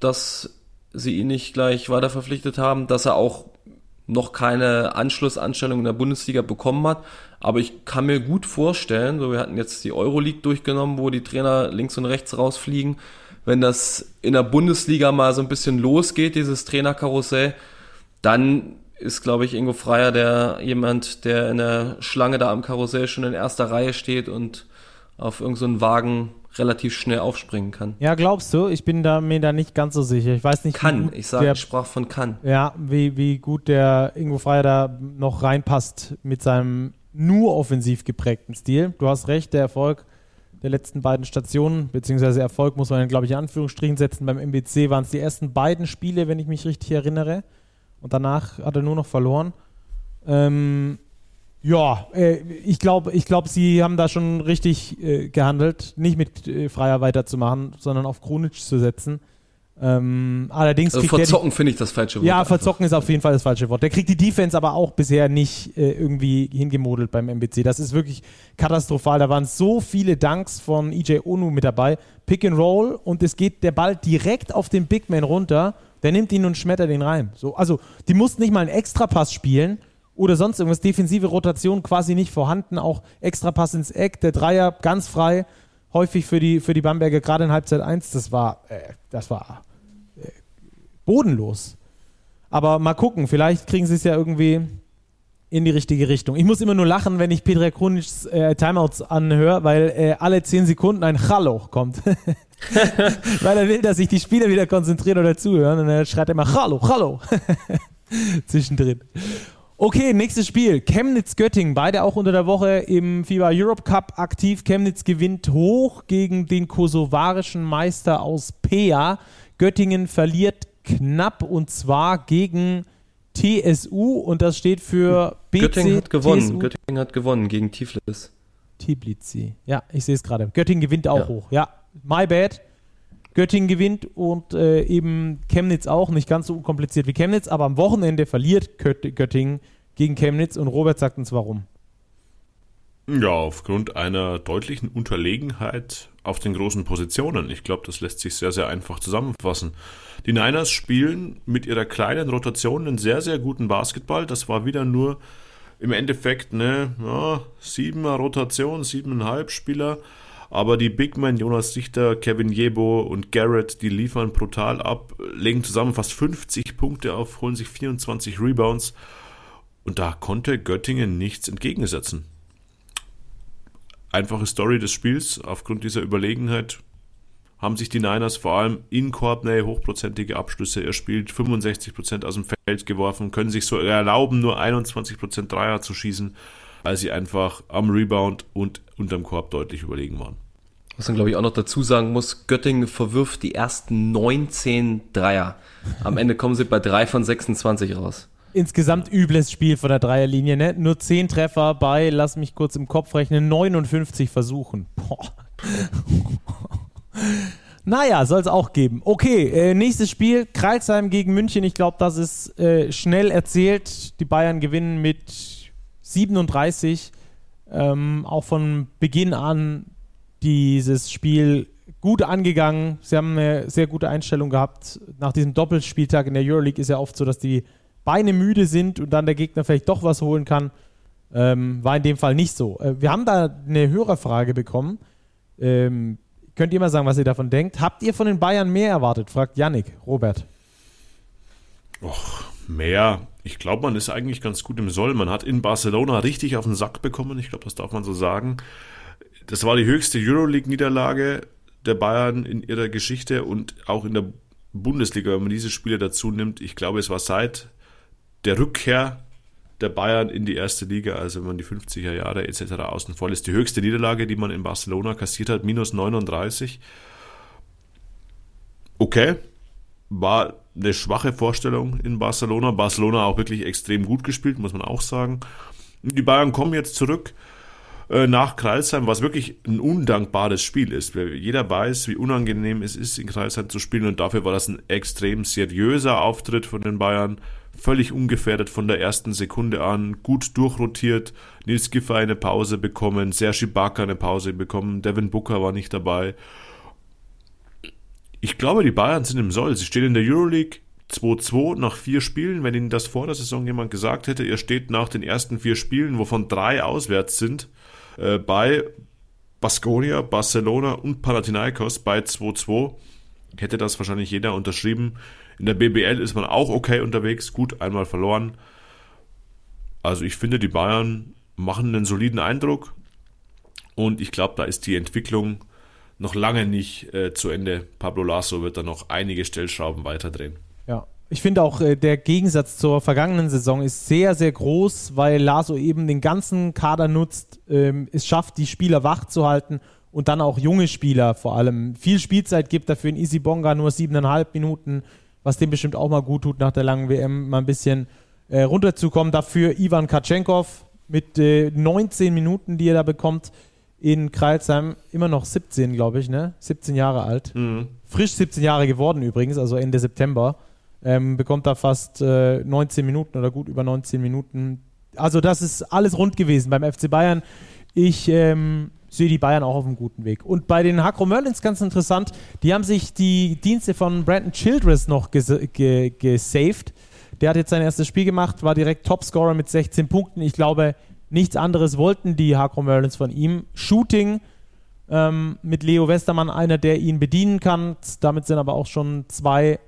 Speaker 4: dass sie ihn nicht gleich weiter verpflichtet haben, dass er auch noch keine Anschlussanstellung in der Bundesliga bekommen hat. Aber ich kann mir gut vorstellen, so wir hatten jetzt die Euroleague durchgenommen, wo die Trainer links und rechts rausfliegen. Wenn das in der Bundesliga mal so ein bisschen losgeht, dieses Trainerkarussell, dann ist, glaube ich, Ingo Freier der jemand, der in der Schlange da am Karussell schon in erster Reihe steht und auf irgendeinen so Wagen relativ schnell aufspringen kann.
Speaker 2: Ja, glaubst du? Ich bin da, mir da nicht ganz so sicher. Ich weiß nicht,
Speaker 4: kann. Ich sage, ich sprach von kann.
Speaker 2: Ja, wie, wie gut der Ingo Freier da noch reinpasst mit seinem nur offensiv geprägten Stil. Du hast recht, der Erfolg der letzten beiden Stationen, beziehungsweise Erfolg muss man, glaube ich, in Anführungsstrichen setzen. Beim MBC waren es die ersten beiden Spiele, wenn ich mich richtig erinnere. Und danach hat er nur noch verloren. Ähm, ja, äh, ich glaube, ich glaub, sie haben da schon richtig äh, gehandelt, nicht mit äh, Freier weiterzumachen, sondern auf Krunic zu setzen. Ähm, allerdings
Speaker 4: also verzocken finde ich das falsche
Speaker 2: Wort. Ja, verzocken ist auf jeden Fall das falsche Wort. Der kriegt die Defense aber auch bisher nicht äh, irgendwie hingemodelt beim MBC. Das ist wirklich katastrophal. Da waren so viele Dunks von EJ Onu mit dabei. Pick and Roll und es geht der Ball direkt auf den Big Man runter. Der nimmt ihn und schmettert ihn rein. So, also, die mussten nicht mal einen Extrapass spielen oder sonst irgendwas. Defensive Rotation quasi nicht vorhanden. Auch Extrapass ins Eck. Der Dreier ganz frei. Häufig für die, für die Bamberger, gerade in Halbzeit 1. Das war, äh, das war äh, bodenlos. Aber mal gucken, vielleicht kriegen sie es ja irgendwie in die richtige Richtung. Ich muss immer nur lachen, wenn ich Petra Krunics äh, Timeouts anhöre, weil äh, alle 10 Sekunden ein Hallo kommt. weil er will, dass sich die Spieler wieder konzentrieren oder zuhören und er schreit immer Hallo, Hallo zwischendrin. Okay, nächstes Spiel. Chemnitz-Göttingen, beide auch unter der Woche im FIBA Europe Cup aktiv. Chemnitz gewinnt hoch gegen den kosovarischen Meister aus Pea. Göttingen verliert knapp und zwar gegen TSU und das steht für
Speaker 4: BC. Göttingen hat gewonnen. TSU. Göttingen hat gewonnen gegen Tiflis.
Speaker 2: Tbilisi. Ja, ich sehe es gerade. Göttingen gewinnt auch ja. hoch. Ja, my bad. Göttingen gewinnt und äh, eben Chemnitz auch, nicht ganz so unkompliziert wie Chemnitz, aber am Wochenende verliert Göttingen gegen Chemnitz und Robert sagt uns warum.
Speaker 3: Ja, aufgrund einer deutlichen Unterlegenheit auf den großen Positionen. Ich glaube, das lässt sich sehr, sehr einfach zusammenfassen. Die Niners spielen mit ihrer kleinen Rotation einen sehr, sehr guten Basketball. Das war wieder nur im Endeffekt eine ja, siebener Rotation, siebeneinhalb Spieler. Aber die Big Men, Jonas Dichter, Kevin Jebo und Garrett, die liefern brutal ab, legen zusammen fast 50 Punkte auf, holen sich 24 Rebounds. Und da konnte Göttingen nichts entgegensetzen. Einfache Story des Spiels. Aufgrund dieser Überlegenheit haben sich die Niners vor allem in Korbnähe hochprozentige Abschlüsse erspielt, 65% aus dem Feld geworfen, können sich so erlauben, nur 21% Dreier zu schießen, weil sie einfach am Rebound und unterm Korb deutlich überlegen waren.
Speaker 4: Was man, glaube ich, auch noch dazu sagen muss, Göttingen verwirft die ersten 19 Dreier. Am Ende kommen sie bei 3 von 26 raus.
Speaker 2: Insgesamt übles Spiel von der Dreierlinie, ne? Nur 10 Treffer bei, lass mich kurz im Kopf rechnen, 59 Versuchen. Boah. naja, soll es auch geben. Okay, äh, nächstes Spiel, Kreilsheim gegen München. Ich glaube, das ist äh, schnell erzählt. Die Bayern gewinnen mit 37. Ähm, auch von Beginn an dieses Spiel gut angegangen. Sie haben eine sehr gute Einstellung gehabt. Nach diesem Doppelspieltag in der Euroleague ist ja oft so, dass die Beine müde sind und dann der Gegner vielleicht doch was holen kann. Ähm, war in dem Fall nicht so. Äh, wir haben da eine Hörerfrage bekommen. Ähm, könnt ihr mal sagen, was ihr davon denkt? Habt ihr von den Bayern mehr erwartet? Fragt Yannick, Robert.
Speaker 3: Och, mehr. Ich glaube, man ist eigentlich ganz gut im Soll. Man hat in Barcelona richtig auf den Sack bekommen. Ich glaube, das darf man so sagen. Das war die höchste Euroleague-Niederlage der Bayern in ihrer Geschichte und auch in der Bundesliga, wenn man diese Spiele dazu nimmt. Ich glaube, es war seit der Rückkehr der Bayern in die erste Liga, also wenn man die 50er Jahre etc. außen vor ist, die höchste Niederlage, die man in Barcelona kassiert hat, minus 39. Okay, war eine schwache Vorstellung in Barcelona. Barcelona auch wirklich extrem gut gespielt, muss man auch sagen. Die Bayern kommen jetzt zurück nach Kreilsheim, was wirklich ein undankbares Spiel ist. Jeder weiß, wie unangenehm es ist, in Kreilsheim zu spielen und dafür war das ein extrem seriöser Auftritt von den Bayern. Völlig ungefährdet von der ersten Sekunde an, gut durchrotiert, Nils Giffer eine Pause bekommen, Sergi Barker eine Pause bekommen, Devin Booker war nicht dabei. Ich glaube, die Bayern sind im Soll. Sie stehen in der Euroleague 2-2 nach vier Spielen. Wenn Ihnen das vor der Saison jemand gesagt hätte, ihr steht nach den ersten vier Spielen, wovon drei auswärts sind, äh, bei Baskonia, Barcelona und Panathinaikos bei 2-2 hätte das wahrscheinlich jeder unterschrieben. In der BBL ist man auch okay unterwegs, gut, einmal verloren. Also ich finde, die Bayern machen einen soliden Eindruck und ich glaube, da ist die Entwicklung noch lange nicht äh, zu Ende. Pablo Lasso wird da noch einige Stellschrauben weiterdrehen.
Speaker 2: Ja. Ich finde auch, äh, der Gegensatz zur vergangenen Saison ist sehr, sehr groß, weil Lasso eben den ganzen Kader nutzt, ähm, es schafft, die Spieler wach zu halten und dann auch junge Spieler vor allem. Viel Spielzeit gibt dafür in Easy Bonga nur siebeneinhalb Minuten, was dem bestimmt auch mal gut tut, nach der langen WM mal ein bisschen äh, runterzukommen. Dafür Ivan Katschenkov mit äh, 19 Minuten, die er da bekommt in Kreilsheim, immer noch 17, glaube ich, ne? 17 Jahre alt.
Speaker 3: Mhm.
Speaker 2: Frisch 17 Jahre geworden übrigens, also Ende September. Ähm, bekommt da fast äh, 19 Minuten oder gut über 19 Minuten. Also das ist alles rund gewesen beim FC Bayern. Ich ähm, sehe die Bayern auch auf einem guten Weg. Und bei den Hakro Merlins ganz interessant, die haben sich die Dienste von Brandon Childress noch ges ge gesaved. Der hat jetzt sein erstes Spiel gemacht, war direkt Topscorer mit 16 Punkten. Ich glaube, nichts anderes wollten die Hakro Merlins von ihm. Shooting ähm, mit Leo Westermann, einer, der ihn bedienen kann. Damit sind aber auch schon zwei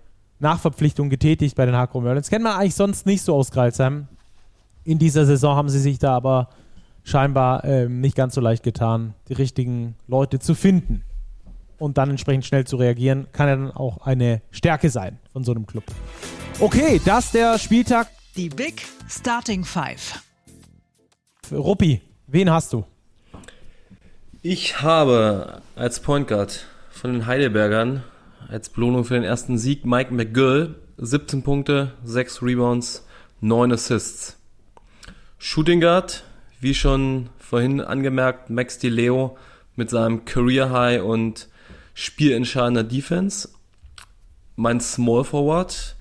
Speaker 2: Nachverpflichtungen getätigt bei den Hakro Merlins. Kennt man eigentlich sonst nicht so aus Kreilsheim. In dieser Saison haben sie sich da aber scheinbar ähm, nicht ganz so leicht getan, die richtigen Leute zu finden und dann entsprechend schnell zu reagieren, kann ja dann auch eine Stärke sein von so einem Club. Okay, das der Spieltag.
Speaker 8: Die Big Starting Five.
Speaker 2: Ruppi, wen hast du?
Speaker 4: Ich habe als Point Guard von den Heidelbergern als Belohnung für den ersten Sieg Mike McGill 17 Punkte, 6 Rebounds, 9 Assists. Shooting Guard, wie schon vorhin angemerkt, Max Di Leo mit seinem Career High und spielentscheidender Defense. Mein Small Forward,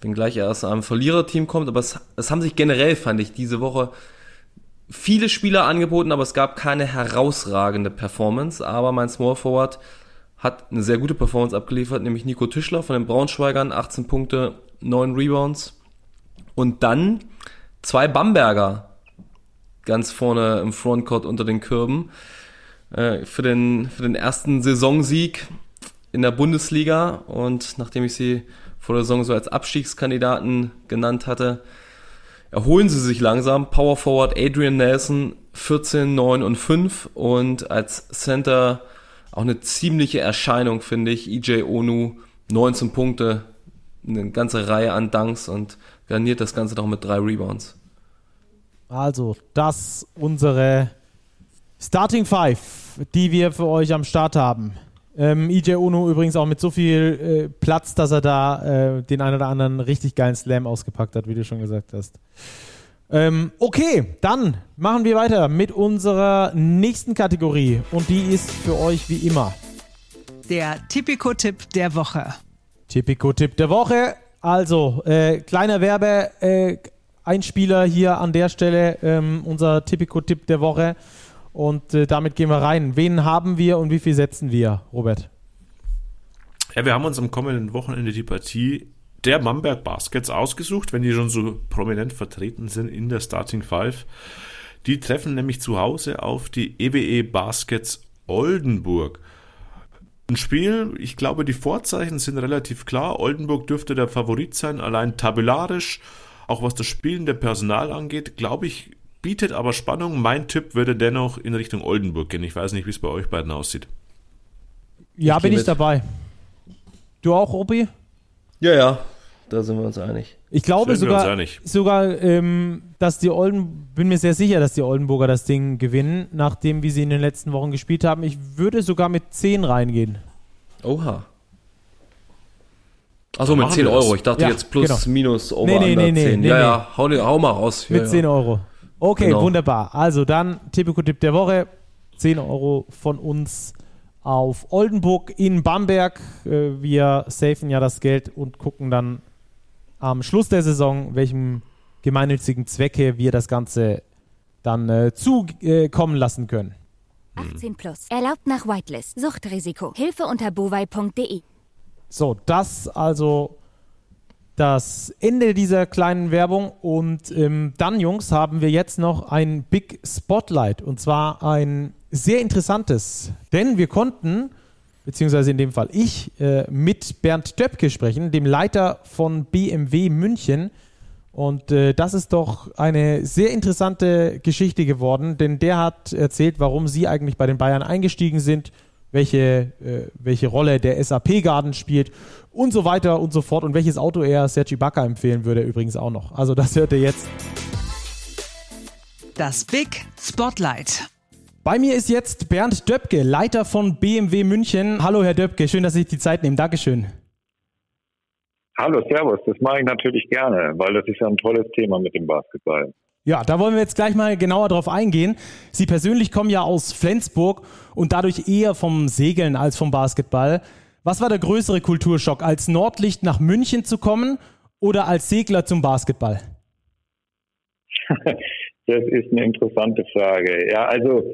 Speaker 4: wenngleich er aus einem Verliererteam kommt, aber es, es haben sich generell, fand ich, diese Woche viele Spieler angeboten, aber es gab keine herausragende Performance. Aber mein Small Forward hat eine sehr gute Performance abgeliefert, nämlich Nico Tischler von den Braunschweigern, 18 Punkte, 9 Rebounds. Und dann zwei Bamberger ganz vorne im Frontcourt unter den Kürben äh, für, den, für den ersten Saisonsieg in der Bundesliga. Und nachdem ich sie vor der Saison so als Abstiegskandidaten genannt hatte, erholen sie sich langsam. Power Forward Adrian Nelson 14, 9 und 5 und als Center auch eine ziemliche Erscheinung, finde ich. EJ Onu 19 Punkte, eine ganze Reihe an Dunks und garniert das Ganze noch mit drei Rebounds.
Speaker 2: Also, das unsere Starting Five, die wir für euch am Start haben. Ähm, EJ Ono übrigens auch mit so viel äh, Platz, dass er da äh, den einen oder anderen richtig geilen Slam ausgepackt hat, wie du schon gesagt hast. Ähm, okay, dann machen wir weiter mit unserer nächsten Kategorie und die ist für euch wie immer.
Speaker 8: Der Tipico-Tipp der Woche.
Speaker 2: Tipico-Tipp der Woche. Also, äh, kleiner Werbe, äh, Einspieler hier an der Stelle, ähm, unser Tipico-Tipp der Woche. Und äh, damit gehen wir rein. Wen haben wir und wie viel setzen wir, Robert?
Speaker 3: Ja, wir haben uns am kommenden Wochenende die Partie der Bamberg Baskets ausgesucht, wenn die schon so prominent vertreten sind in der Starting Five. Die treffen nämlich zu Hause auf die EWE Baskets Oldenburg. Ein Spiel, ich glaube, die Vorzeichen sind relativ klar. Oldenburg dürfte der Favorit sein, allein tabellarisch, auch was das Spielen der Personal angeht, glaube ich, bietet aber Spannung. Mein Tipp würde dennoch in Richtung Oldenburg gehen. Ich weiß nicht, wie es bei euch beiden aussieht.
Speaker 2: Ja,
Speaker 4: Ich
Speaker 2: bin ich
Speaker 4: mit.
Speaker 2: dabei. Du auch, Opi?
Speaker 4: Ja, ja, da sind wir uns einig.
Speaker 2: Ich glaube
Speaker 3: Sind wir uns
Speaker 2: sogar,
Speaker 3: einig.
Speaker 2: sogar ähm, dass die Olden, bin mir sehr sicher, dass die Oldenburger das Ding gewinnen, nachdem wie sie in den letzten Wochen gespielt haben. Ich würde sogar mit 10 reingehen.
Speaker 4: Oha. Achso, mit
Speaker 3: machen
Speaker 4: 10
Speaker 3: wir das.
Speaker 4: Euro. Ich dachte
Speaker 2: Ja,
Speaker 4: jetzt plus,
Speaker 2: genau.
Speaker 4: minus, over,
Speaker 2: Nee, nee,
Speaker 4: under
Speaker 2: nee, nee,
Speaker 4: 10.
Speaker 2: nee,
Speaker 4: ja,
Speaker 2: nee.
Speaker 4: ja, hau, hau mal raus.
Speaker 2: Mit
Speaker 4: ja,
Speaker 2: 10
Speaker 4: ja.
Speaker 2: Euro. Okay,
Speaker 4: Genau.
Speaker 2: wunderbar. Also dann Tipico-Tipp der Woche. 10 Euro von uns auf Oldenburg in Bamberg. Äh, Wir safen ja das Geld und gucken dann am Schluss der Saison, welchem gemeinnützigen Zwecke wir das Ganze dann äh, zukommen lassen können.
Speaker 9: 18 plus. Erlaubt nach Whitelist. Suchtrisiko. Hilfe unter bovai.de.
Speaker 2: So, das also das Ende dieser kleinen Werbung. Und ähm, dann, Jungs, haben wir jetzt noch ein Big Spotlight. Und zwar ein sehr interessantes. Denn wir konnten, beziehungsweise in dem Fall ich, äh, mit Bernd Töpke sprechen, dem Leiter von BMW München. Und äh, das ist doch eine sehr interessante Geschichte geworden, denn der hat erzählt, warum sie eigentlich bei den Bayern eingestiegen sind, welche, äh, welche Rolle der SAP-Garden spielt und so weiter und so fort und welches Auto er Sergi Bacca empfehlen würde übrigens auch noch. Also das hört ihr jetzt.
Speaker 8: Das Big Spotlight.
Speaker 2: Bei mir ist jetzt Bernd Döpke, Leiter von BMW München. Hallo Herr Döpke, schön, dass Sie sich die Zeit nehmen. Dankeschön.
Speaker 10: Hallo, Servus. Das mache ich natürlich gerne, weil das ist ja ein tolles Thema mit dem Basketball.
Speaker 2: Ja, da wollen wir jetzt gleich mal genauer drauf eingehen. Sie persönlich kommen ja aus Flensburg und dadurch eher vom Segeln als vom Basketball. Was war der größere Kulturschock, als Nordlicht nach München zu kommen oder als Segler zum Basketball?
Speaker 10: Das ist eine interessante Frage. Ja, also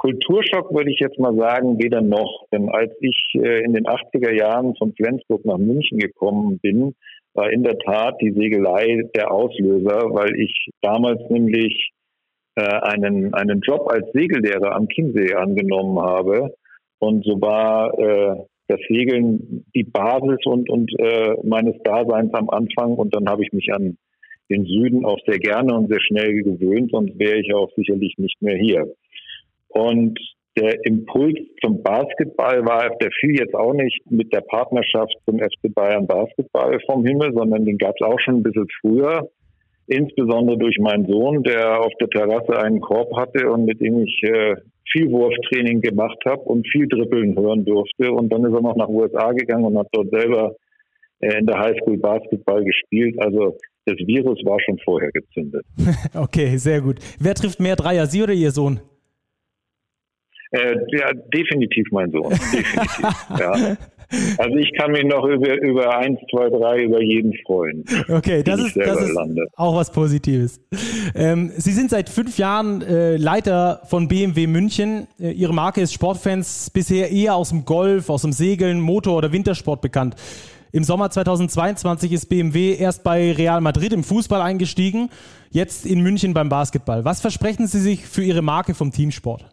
Speaker 10: Kulturschock würde ich jetzt mal sagen, weder noch. Denn als ich äh, in den 80er Jahren von Flensburg nach München gekommen bin, war in der Tat die Segelei der Auslöser, weil ich damals nämlich äh, einen, einen Job als Segellehrer am Chiemsee angenommen habe. Und so war äh, das Segeln die Basis und, und äh, meines Daseins am Anfang. Und dann habe ich mich an den Süden auch sehr gerne und sehr schnell gewöhnt, sonst wäre ich auch sicherlich nicht mehr hier. Und der Impuls zum Basketball war, der fiel jetzt auch nicht mit der Partnerschaft zum FC Bayern Basketball vom Himmel, sondern den gab es auch schon ein bisschen früher. Insbesondere durch meinen Sohn, der auf der Terrasse einen Korb hatte und mit dem ich äh, viel Wurftraining gemacht habe und viel Dribbeln hören durfte. Und dann ist er noch nach USA gegangen und hat dort selber äh, in der Highschool Basketball gespielt. Also das Virus war schon vorher gezündet.
Speaker 2: okay, sehr gut. Wer trifft mehr Dreier, Sie oder Ihr Sohn?
Speaker 10: Äh, ja, definitiv mein Sohn. Definitiv. ja. Also ich kann mich noch über, über eins, zwei, drei, über jeden freuen.
Speaker 2: Okay, das ist, das ist auch was Positives. Ähm, Sie sind seit fünf Jahren äh, Leiter von BMW München. Äh, Ihre Marke ist Sportfans bisher eher aus dem Golf, aus dem Segeln, Motor- oder Wintersport bekannt. Im Sommer 2022 ist BMW erst bei Real Madrid im Fußball eingestiegen, jetzt in München beim Basketball. Was versprechen Sie sich für Ihre Marke vom Teamsport?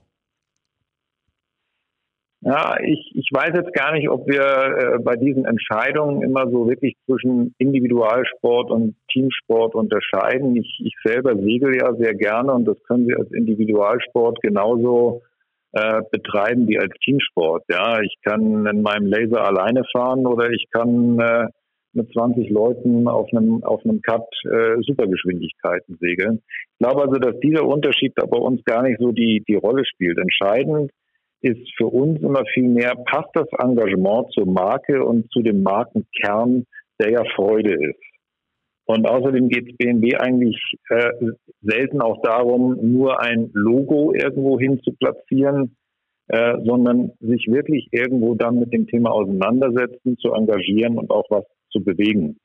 Speaker 10: Ja, ich, ich weiß jetzt gar nicht, ob wir äh, bei diesen Entscheidungen immer so wirklich zwischen Individualsport und Teamsport unterscheiden. Ich, ich selber segel ja sehr gerne und das können wir als Individualsport genauso äh, betreiben wie als Teamsport. Ja, ich kann in meinem Laser alleine fahren oder ich kann äh, mit 20 Leuten auf einem auf einem Cut äh, Supergeschwindigkeiten segeln. Ich glaube also, dass dieser Unterschied da bei uns gar nicht so die die Rolle spielt. Entscheidend ist für uns immer viel mehr, passt das Engagement zur Marke und zu dem Markenkern, der ja Freude ist. Und außerdem geht es BMW eigentlich äh, selten auch darum, nur ein Logo irgendwo hin zu platzieren, äh, sondern sich wirklich irgendwo dann mit dem Thema auseinandersetzen, zu engagieren und auch was zu bewegen.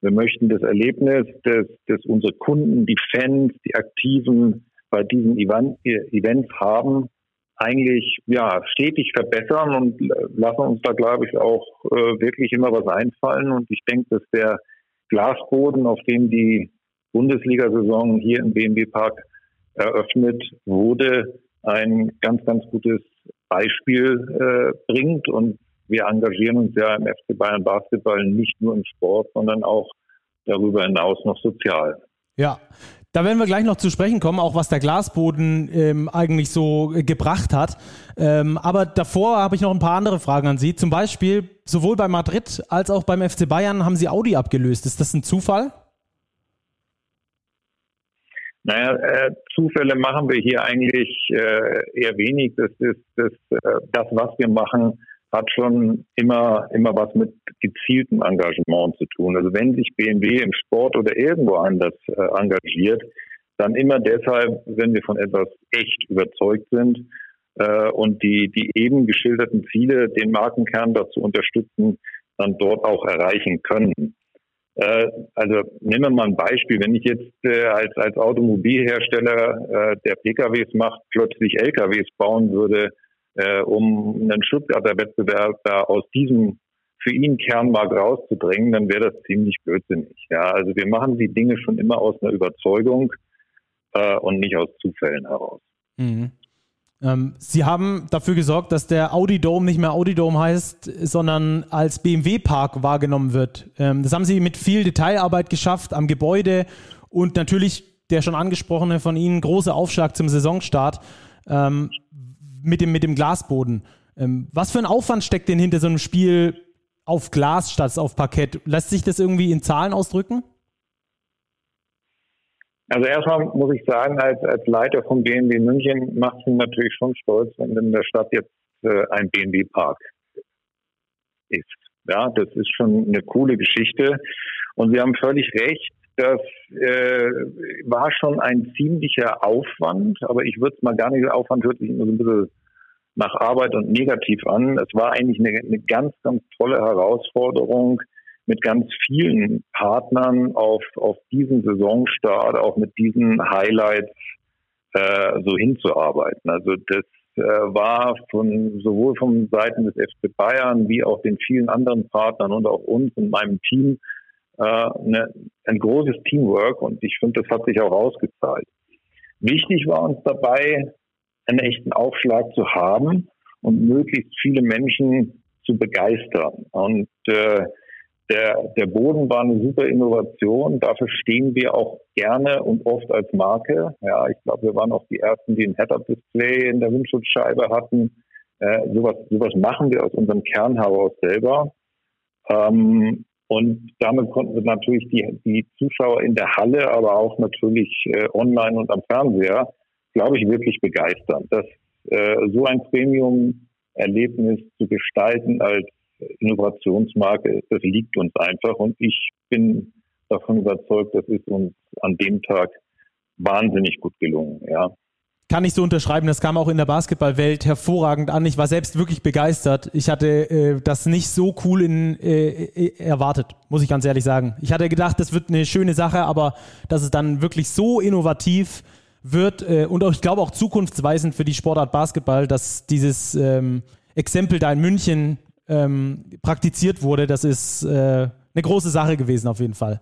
Speaker 10: Wir möchten das Erlebnis, dass, dass unsere Kunden, die Fans, die Aktiven bei diesen Event, Events haben, eigentlich ja stetig verbessern und lassen uns da glaube ich auch äh, wirklich immer was einfallen und ich denke, dass der Glasboden, auf dem die Bundesliga-Saison hier im BMW Park eröffnet wurde, ein ganz ganz gutes Beispiel äh, bringt und wir engagieren uns ja im FC Bayern Basketball nicht nur im Sport, sondern auch darüber hinaus noch sozial.
Speaker 2: Ja, da werden wir gleich noch zu sprechen kommen, auch was der Glasboden ähm, eigentlich so äh, gebracht hat. Ähm, aber davor habe ich noch ein paar andere Fragen an Sie. Zum Beispiel, sowohl bei Madrid als auch beim FC Bayern haben Sie Audi abgelöst. Ist das ein Zufall?
Speaker 10: Naja, äh, Zufälle machen wir hier eigentlich äh, eher wenig. Das ist das, äh, das, was wir machen, hat schon immer, immer was mit gezieltem Engagement zu tun. Also wenn sich BMW im Sport oder irgendwo anders äh, engagiert, dann immer deshalb, wenn wir von etwas echt überzeugt sind äh, und die, die eben geschilderten Ziele, den Markenkern dazu unterstützen, dann dort auch erreichen können. Äh, also nehmen wir mal ein Beispiel. Wenn ich jetzt äh, als, als Automobilhersteller, äh, der PKWs macht, plötzlich LKWs bauen würde, äh, um einen Stuttgarter Wettbewerber aus diesem für ihn Kernmarkt rauszudrängen, dann wäre das ziemlich blödsinnig. Ja, also wir machen die Dinge schon immer aus einer Überzeugung äh, und nicht aus Zufällen heraus.
Speaker 2: Mhm. Ähm, Sie haben dafür gesorgt, dass der Audi Dome nicht mehr Audi Dome heißt, sondern als BMW Park wahrgenommen wird. Ähm, das haben Sie mit viel Detailarbeit geschafft am Gebäude und natürlich der schon angesprochene von Ihnen große Aufschlag zum Saisonstart. Ähm, mit dem, mit dem Glasboden. Ähm, was für ein Aufwand steckt denn hinter so einem Spiel auf Glas statt auf Parkett? Lässt sich das irgendwie in Zahlen ausdrücken?
Speaker 10: Also erstmal muss ich sagen, als, als Leiter von BMW München macht es mich natürlich schon stolz, wenn in der Stadt jetzt äh, ein BMW-Park ist. Ja, das ist schon eine coole Geschichte. Und Sie haben völlig recht, das äh, war schon ein ziemlicher Aufwand, aber ich würde es mal gar nicht, Aufwand hört sich immer so ein bisschen nach Arbeit und negativ an. Es war eigentlich eine, eine ganz, ganz tolle Herausforderung, mit ganz vielen Partnern auf, auf diesen Saisonstart, auch mit diesen Highlights äh, so hinzuarbeiten. Also das äh, war von sowohl von Seiten des FC Bayern wie auch den vielen anderen Partnern und auch uns und meinem Team äh, eine, ein großes Teamwork und ich finde, das hat sich auch ausgezahlt. Wichtig war uns dabei, einen echten Aufschlag zu haben und möglichst viele Menschen zu begeistern. Und äh, der, der Boden war eine super Innovation. Dafür stehen wir auch gerne und oft als Marke. Ja, ich glaube, wir waren auch die ersten, die ein Head-Up-Display in der Windschutzscheibe hatten. Äh, sowas, sowas machen wir aus unserem Kern heraus selber. Ähm, und damit konnten wir natürlich die, die Zuschauer in der Halle, aber auch natürlich äh, online und am Fernseher, glaube ich, wirklich begeistern. Das, äh, so ein Premium-Erlebnis zu gestalten als Innovationsmarke, das liegt uns einfach und ich bin davon überzeugt, das ist uns an dem Tag wahnsinnig gut gelungen, ja.
Speaker 2: Kann ich so unterschreiben, das kam auch in der Basketballwelt hervorragend an. Ich war selbst wirklich begeistert. Ich hatte äh, das nicht so cool in, äh, äh erwartet, muss ich ganz ehrlich sagen. Ich hatte gedacht, das wird eine schöne Sache, aber dass es dann wirklich so innovativ wird äh, und auch, ich glaube auch zukunftsweisend für die Sportart Basketball, dass dieses ähm, Exempel da in München ähm, praktiziert wurde, das ist äh, eine große Sache gewesen auf jeden Fall.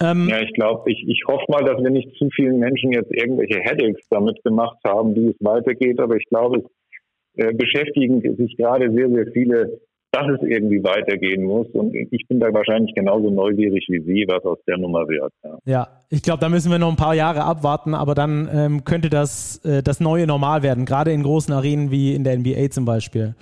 Speaker 10: Ähm, ja, ich glaube, ich, ich hoffe mal, dass wir nicht zu vielen Menschen jetzt irgendwelche Headaches damit gemacht haben, wie es weitergeht, aber ich glaube, es äh, beschäftigen sich gerade sehr, sehr viele, dass es irgendwie weitergehen muss. Und ich bin da wahrscheinlich genauso neugierig wie Sie, was aus der Nummer wird.
Speaker 2: Ja, ja ich glaube, da müssen wir noch ein paar Jahre abwarten, aber dann ähm, könnte das äh, das neue Normal werden, gerade in großen Arenen wie in der NBA zum Beispiel.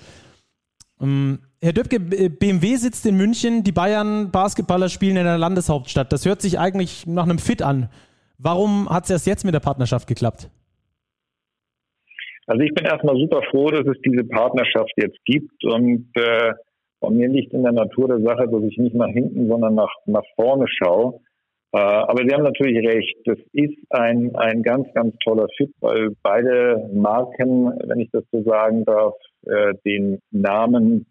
Speaker 2: Ähm, Herr Döpke, BMW sitzt in München, die Bayern Basketballer spielen in der Landeshauptstadt. Das hört sich eigentlich nach einem Fit an. Warum hat es erst jetzt mit der Partnerschaft geklappt?
Speaker 10: Also ich bin erstmal super froh, dass es diese Partnerschaft jetzt gibt und äh, bei mir liegt in der Natur der Sache, dass ich nicht nach hinten, sondern nach, nach vorne schaue. Äh, aber Sie haben natürlich recht, das ist ein, ein ganz, ganz toller Fit, weil beide Marken, wenn ich das so sagen darf, äh, den Namen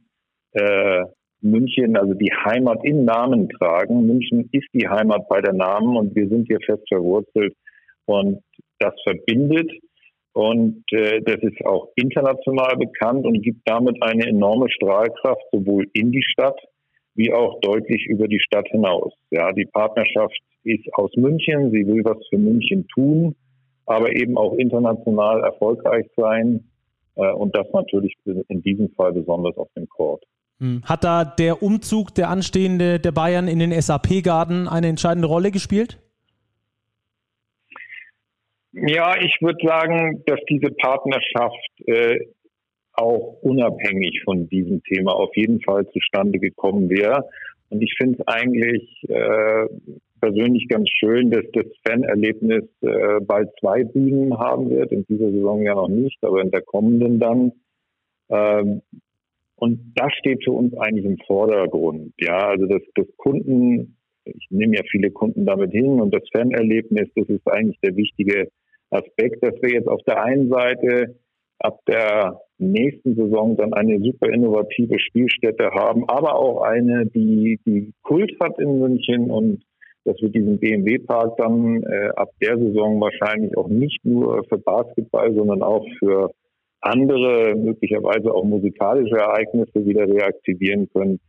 Speaker 10: äh, München, also die Heimat im Namen tragen. München ist die Heimat bei der Namen und wir sind hier fest verwurzelt und das verbindet. Und äh, das ist auch international bekannt und gibt damit eine enorme Strahlkraft sowohl in die Stadt wie auch deutlich über die Stadt hinaus. Ja, die Partnerschaft ist aus München, sie will was für München tun, aber eben auch international erfolgreich sein. Äh, und das natürlich in diesem Fall besonders auf dem Court.
Speaker 2: Hm. Hat da der Umzug der anstehende der Bayern in den SAP-Garten eine entscheidende Rolle gespielt?
Speaker 10: Ja, ich würde sagen, dass diese Partnerschaft äh, auch unabhängig von diesem Thema auf jeden Fall zustande gekommen wäre. Und ich finde es eigentlich äh, persönlich ganz schön, dass das Fanerlebnis äh, bald zwei Bühnen haben wird. In dieser Saison ja noch nicht, aber in der kommenden dann. Ähm, und das steht für uns eigentlich im Vordergrund. Ja, also das, das Kunden, ich nehme ja viele Kunden damit hin und das Fanerlebnis, das ist eigentlich der wichtige Aspekt, dass wir jetzt auf der einen Seite ab der nächsten Saison dann eine super innovative Spielstätte haben, aber auch eine, die, die Kult hat in München und dass wir diesen BMW-Park dann äh, ab der Saison wahrscheinlich auch nicht nur für Basketball, sondern auch für andere, möglicherweise auch musikalische Ereignisse wieder reaktivieren können.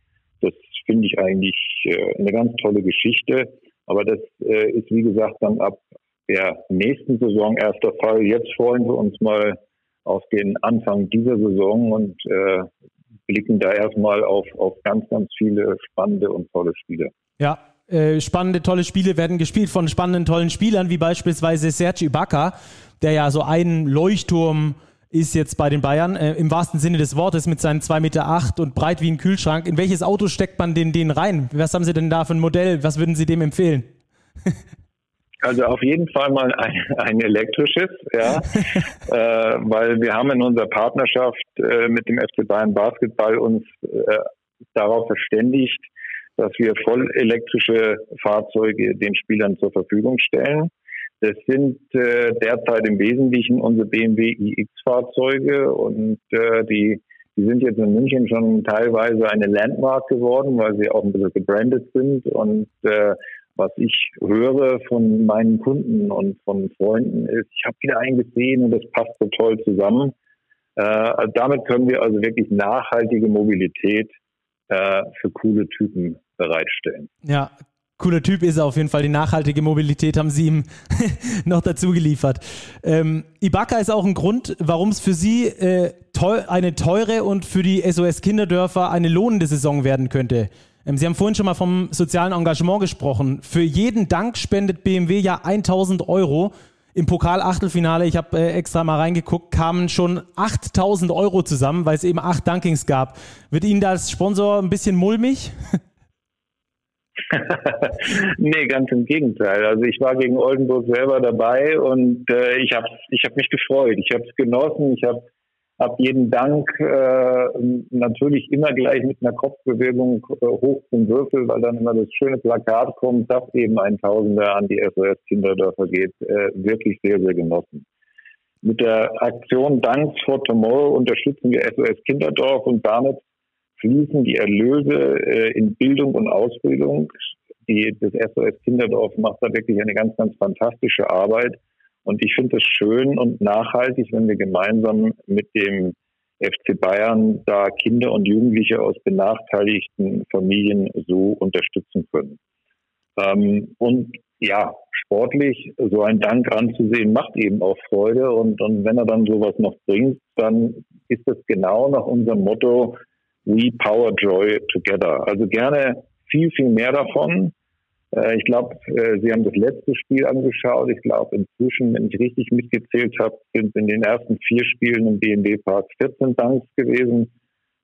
Speaker 10: Das finde ich eigentlich äh, eine ganz tolle Geschichte. Aber das äh, ist, wie gesagt, dann ab der nächsten Saison erst der Fall. Jetzt freuen wir uns mal auf den Anfang dieser Saison und äh, blicken da erstmal auf, auf ganz, ganz viele spannende und tolle Spiele.
Speaker 2: Ja, äh, spannende, tolle Spiele werden gespielt von spannenden, tollen Spielern, wie beispielsweise Serge Ibaka, der ja so einen Leuchtturm ist jetzt bei den Bayern, äh, im wahrsten Sinne des Wortes, mit seinen 2,8 Meter acht und breit wie ein Kühlschrank. In welches Auto steckt man den, den rein? Was haben Sie denn da für ein Modell? Was würden Sie dem empfehlen?
Speaker 10: Also auf jeden Fall mal ein, ein elektrisches, ja, äh, weil wir haben in unserer Partnerschaft äh, mit dem FC Bayern Basketball uns äh, darauf verständigt, dass wir voll elektrische Fahrzeuge den Spielern zur Verfügung stellen. Das sind äh, derzeit im Wesentlichen unsere BMW iX-Fahrzeuge und äh, die, die sind jetzt in München schon teilweise eine Landmark geworden, weil sie auch ein bisschen gebrandet sind und äh, was ich höre von meinen Kunden und von Freunden ist, ich habe wieder einen gesehen und das passt so toll zusammen. Äh, damit können wir also wirklich nachhaltige Mobilität äh, für coole Typen bereitstellen.
Speaker 2: Ja, cooler Typ ist er auf jeden Fall. Die nachhaltige Mobilität haben Sie ihm noch dazu geliefert. Ähm, Ibaka ist auch ein Grund, warum es für Sie äh, teuer, eine teure und für die SOS Kinderdörfer eine lohnende Saison werden könnte. Ähm, Sie haben vorhin schon mal vom sozialen Engagement gesprochen. Für jeden Dank spendet BMW ja 1000 Euro. Im Pokal-Achtelfinale, ich habe äh, extra mal reingeguckt, kamen schon 8000 Euro zusammen, weil es eben acht Dankings gab. Wird Ihnen da als Sponsor ein bisschen mulmig?
Speaker 10: nee, ganz im Gegenteil. Also ich war gegen Oldenburg selber dabei und äh, ich habe ich hab mich gefreut. Ich habe es genossen. Ich habe hab jeden Dank äh, natürlich immer gleich mit einer Kopfbewegung äh, hoch zum Würfel, weil dann immer das schöne Plakat kommt, dass eben ein Tausender an die SOS Kinderdörfer geht, äh, wirklich sehr, sehr genossen. Mit der Aktion Thanks for Tomorrow unterstützen wir SOS Kinderdorf und damit fließen die Erlöse äh, in Bildung und Ausbildung. Die, das SOS Kinderdorf macht da wirklich eine ganz, ganz fantastische Arbeit. Und ich finde es schön und nachhaltig, wenn wir gemeinsam mit dem FC Bayern da Kinder und Jugendliche aus benachteiligten Familien so unterstützen können. Ähm, und ja, sportlich so ein Dank anzusehen, macht eben auch Freude. Und, und wenn er dann sowas noch bringt, dann ist das genau nach unserem Motto, We Power Joy Together. Also gerne viel, viel mehr davon. Äh, ich glaube, äh, Sie haben das letzte Spiel angeschaut. Ich glaube, inzwischen, wenn ich richtig mitgezählt habe, sind in den ersten vier Spielen im BMW Park 14 Danks gewesen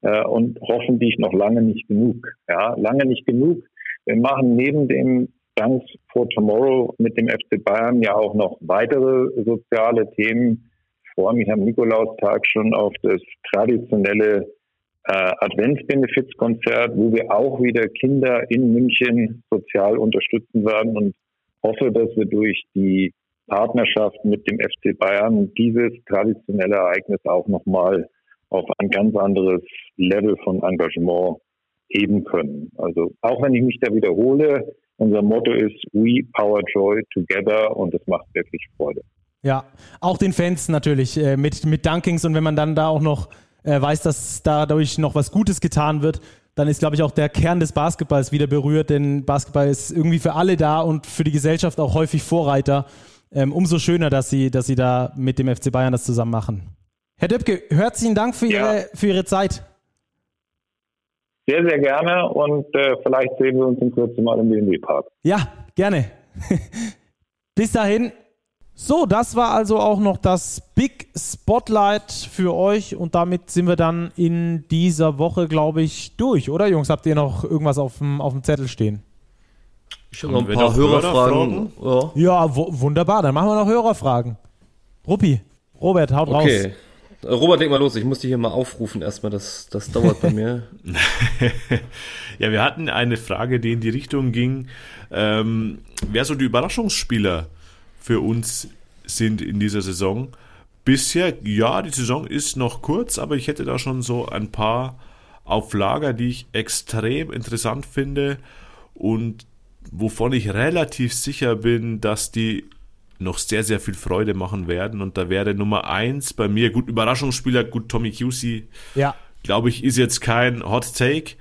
Speaker 10: äh, und hoffentlich noch lange nicht genug. Ja, lange nicht genug. Wir machen neben dem Thanks for Tomorrow mit dem FC Bayern ja auch noch weitere soziale Themen. Ich freue mich am Nikolaustag schon auf das traditionelle äh, Adventsbenefizkonzert, wo wir auch wieder Kinder in München sozial unterstützen werden und hoffe, dass wir durch die Partnerschaft mit dem FC Bayern dieses traditionelle Ereignis auch nochmal auf ein ganz anderes Level von Engagement heben können. Also auch wenn ich mich da wiederhole, unser Motto ist We Power Joy Together und es macht wirklich Freude.
Speaker 2: Ja, auch den Fans natürlich äh, mit, mit Dunkings und wenn man dann da auch noch äh, weiß, dass dadurch noch was Gutes getan wird, dann ist, glaube ich, auch der Kern des Basketballs wieder berührt, denn Basketball ist irgendwie für alle da und für die Gesellschaft auch häufig Vorreiter. Ähm, umso schöner, dass Sie, dass Sie da mit dem FC Bayern das zusammen machen. Herr Döpke, herzlichen Dank für, ja. Ihre, für Ihre Zeit.
Speaker 10: Sehr, sehr gerne und äh, vielleicht sehen wir uns in Kürze mal im BMW-Park.
Speaker 2: Ja, gerne. Bis dahin, so, das war also auch noch das Big Spotlight für euch und damit sind wir dann in dieser Woche, glaube ich, durch, oder Jungs? Habt ihr noch irgendwas auf dem, auf dem Zettel stehen?
Speaker 4: Ich habe noch ein paar Hörerfragen.
Speaker 2: Ja, ja wunderbar, dann machen wir noch Hörerfragen. Ruppi, Robert, haut okay.
Speaker 4: raus. Robert, leg mal los, ich muss dich hier mal aufrufen erstmal, das, das dauert bei mir.
Speaker 3: ja, wir hatten eine Frage, die in die Richtung ging, ähm, wer so die Überraschungsspieler für uns sind in dieser Saison. Bisher, ja, die Saison ist noch kurz, aber ich hätte da schon so ein paar auf Lager, die ich extrem interessant finde und wovon ich relativ sicher bin, dass die noch sehr, sehr viel Freude machen werden. Und da wäre Nummer eins bei mir, gut, Überraschungsspieler, gut, Tommy QC,
Speaker 2: ja.
Speaker 3: glaube ich, ist jetzt kein Hot Take,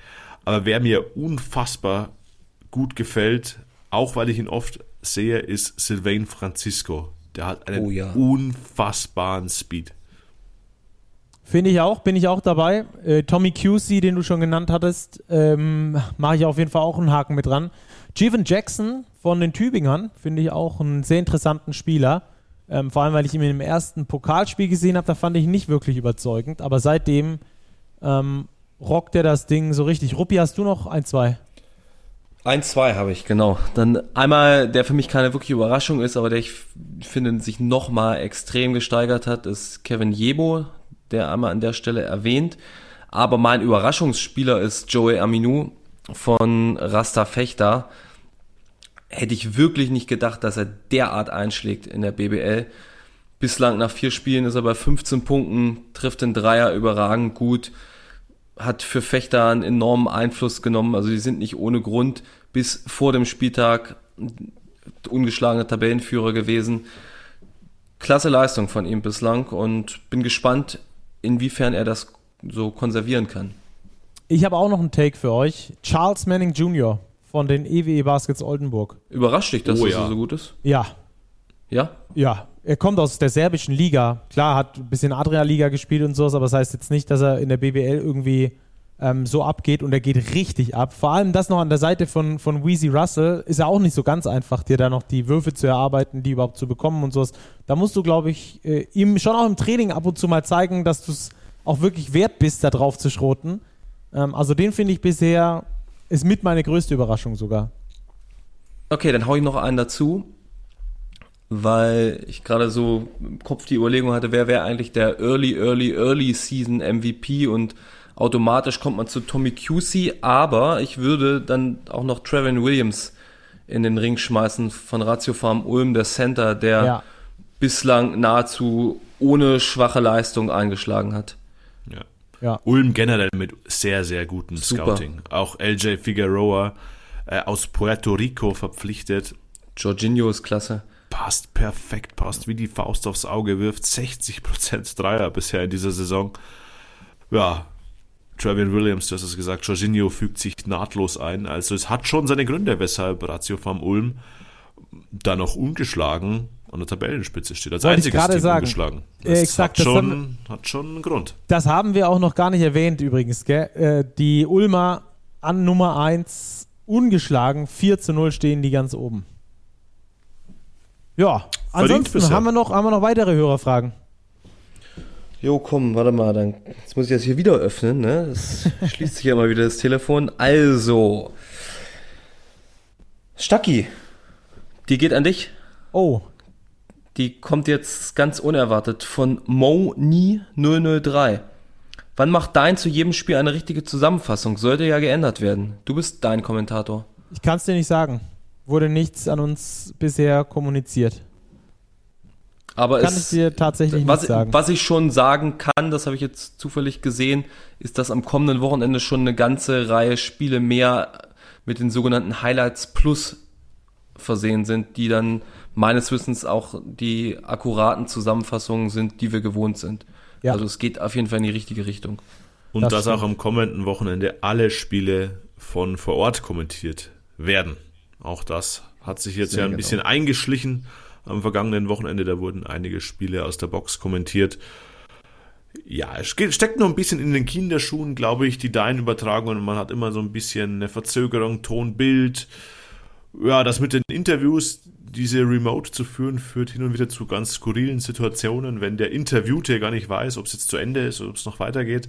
Speaker 3: aber wer mir unfassbar gut gefällt, auch weil ich ihn oft sehe, ist Sylvain Francisco. Der hat einen oh ja. unfassbaren Speed.
Speaker 2: Finde ich auch, bin ich auch dabei. Äh, Tommy QC, den du schon genannt hattest, ähm, mache ich auf jeden Fall auch einen Haken mit dran. Jeven Jackson von den Tübingern finde ich auch einen sehr interessanten Spieler. Ähm, vor allem, weil ich ihn im ersten Pokalspiel gesehen habe, da fand ich ihn nicht wirklich überzeugend. Aber seitdem ähm, rockt er das Ding so richtig. Ruppi, hast du noch ein, zwei?
Speaker 4: Ein, zwei habe ich, genau. Dann einmal, der für mich keine wirkliche Überraschung ist, aber der ich finde sich nochmal extrem gesteigert hat, ist Kevin Jebo, der einmal an der Stelle erwähnt. Aber mein Überraschungsspieler ist Joey Aminou von Rasta Fechter. Hätte ich wirklich nicht gedacht, dass er derart einschlägt in der BBL. Bislang nach vier Spielen ist er bei 15 Punkten, trifft den Dreier überragend gut, hat für Fechter einen enormen Einfluss genommen. Also die sind nicht ohne Grund bis vor dem Spieltag ungeschlagener Tabellenführer gewesen. Klasse Leistung von ihm bislang und bin gespannt, inwiefern er das so konservieren kann.
Speaker 2: Ich habe auch noch einen Take für euch. Charles Manning Jr. von den EWE Baskets Oldenburg.
Speaker 4: Überrascht dich, dass
Speaker 3: Oh
Speaker 4: das
Speaker 3: ja.
Speaker 4: so gut ist?
Speaker 2: Ja,
Speaker 4: Ja?
Speaker 2: ja. Er kommt aus der serbischen Liga. Klar, hat ein bisschen Adria-Liga gespielt und sowas, aber das heißt jetzt nicht, dass er in der BBL irgendwie ähm, so abgeht und er geht richtig ab. Vor allem das noch an der Seite von, von Weezy Russell ist ja auch nicht so ganz einfach, dir da noch die Würfe zu erarbeiten, die überhaupt zu bekommen und sowas. Da musst du, glaube ich, äh, ihm schon auch im Training ab und zu mal zeigen, dass du es auch wirklich wert bist, da drauf zu schroten. Ähm, also den finde ich bisher, ist mit meine größte Überraschung sogar.
Speaker 4: Okay, dann hau ich noch einen dazu, weil ich gerade so im Kopf die Überlegung hatte, wer wäre eigentlich der Early, Early, Early Season MVP und automatisch kommt man zu Tommy Cusey, aber ich würde dann auch noch Trevin Williams in den Ring schmeißen von Ratio Farm Ulm, der Center, der
Speaker 2: Ja.
Speaker 4: bislang nahezu ohne schwache Leistung eingeschlagen hat.
Speaker 3: Ja.
Speaker 2: Ja.
Speaker 3: Ulm generell mit sehr, sehr gutem
Speaker 4: Super.
Speaker 3: Scouting. Auch LJ Figueroa äh, aus Puerto Rico verpflichtet.
Speaker 4: Jorginho ist klasse.
Speaker 3: Passt perfekt, passt wie die Faust aufs Auge, wirft 60% Dreier bisher in dieser Saison. Ja, Trevin Williams, du hast es gesagt, Jorginho fügt sich nahtlos ein. Also es hat schon seine Gründe, weshalb Ratio Farm Ulm da noch ungeschlagen an der Tabellenspitze steht. Als
Speaker 2: Wollte ich
Speaker 3: einziges
Speaker 2: gerade
Speaker 3: Team
Speaker 2: sagen.
Speaker 3: ungeschlagen.
Speaker 2: Äh, exakt,
Speaker 3: hat,
Speaker 2: das
Speaker 3: schon, hat schon einen Grund.
Speaker 2: Das haben wir auch noch gar nicht erwähnt übrigens, gell? Äh, die Ulmer an Nummer 1 ungeschlagen, 4 zu 0 stehen die ganz oben. Ja, ansonsten haben wir, noch, haben wir noch weitere Hörerfragen.
Speaker 4: Jo, komm, warte mal, dann jetzt muss ich das hier wieder öffnen, ne? Das schließt sich ja mal wieder das Telefon. Also, Stacki, die geht an dich.
Speaker 2: Oh,
Speaker 4: Die kommt jetzt ganz unerwartet von Moni003. Wann macht dein zu jedem Spiel eine richtige Zusammenfassung? Sollte ja geändert werden. Du bist dein Kommentator.
Speaker 2: ich kann es dir nicht sagen. Wurde nichts an uns bisher kommuniziert.
Speaker 4: Aber
Speaker 2: Kann
Speaker 4: es,
Speaker 2: ich dir tatsächlich
Speaker 4: was,
Speaker 2: nicht sagen.
Speaker 4: was ich schon sagen kann, das habe ich jetzt zufällig gesehen, ist, dass am kommenden Wochenende schon eine ganze Reihe Spiele mehr mit den sogenannten Highlights Plus versehen sind, die dann meines Wissens auch die akkuraten Zusammenfassungen sind, die wir gewohnt sind.
Speaker 2: Ja.
Speaker 4: Also es geht auf jeden Fall in die richtige Richtung.
Speaker 3: Und
Speaker 2: Das
Speaker 3: dass auch
Speaker 2: stimmt.
Speaker 3: am kommenden Wochenende alle Spiele von vor Ort kommentiert werden. Auch das hat sich jetzt
Speaker 4: Sehr
Speaker 3: ja ein
Speaker 4: genau.
Speaker 3: bisschen eingeschlichen. Am vergangenen Wochenende, da wurden einige Spiele aus der Box kommentiert. Ja, es steckt noch ein bisschen in den Kinderschuhen, glaube ich, die Dein-Übertragungen. Man hat immer so ein bisschen eine Verzögerung, Ton, Bild. Ja, das mit den Interviews, diese Remote zu führen, führt hin und wieder zu ganz skurrilen Situationen, wenn der Interviewte gar nicht weiß, ob es jetzt zu Ende ist oder ob es noch weitergeht.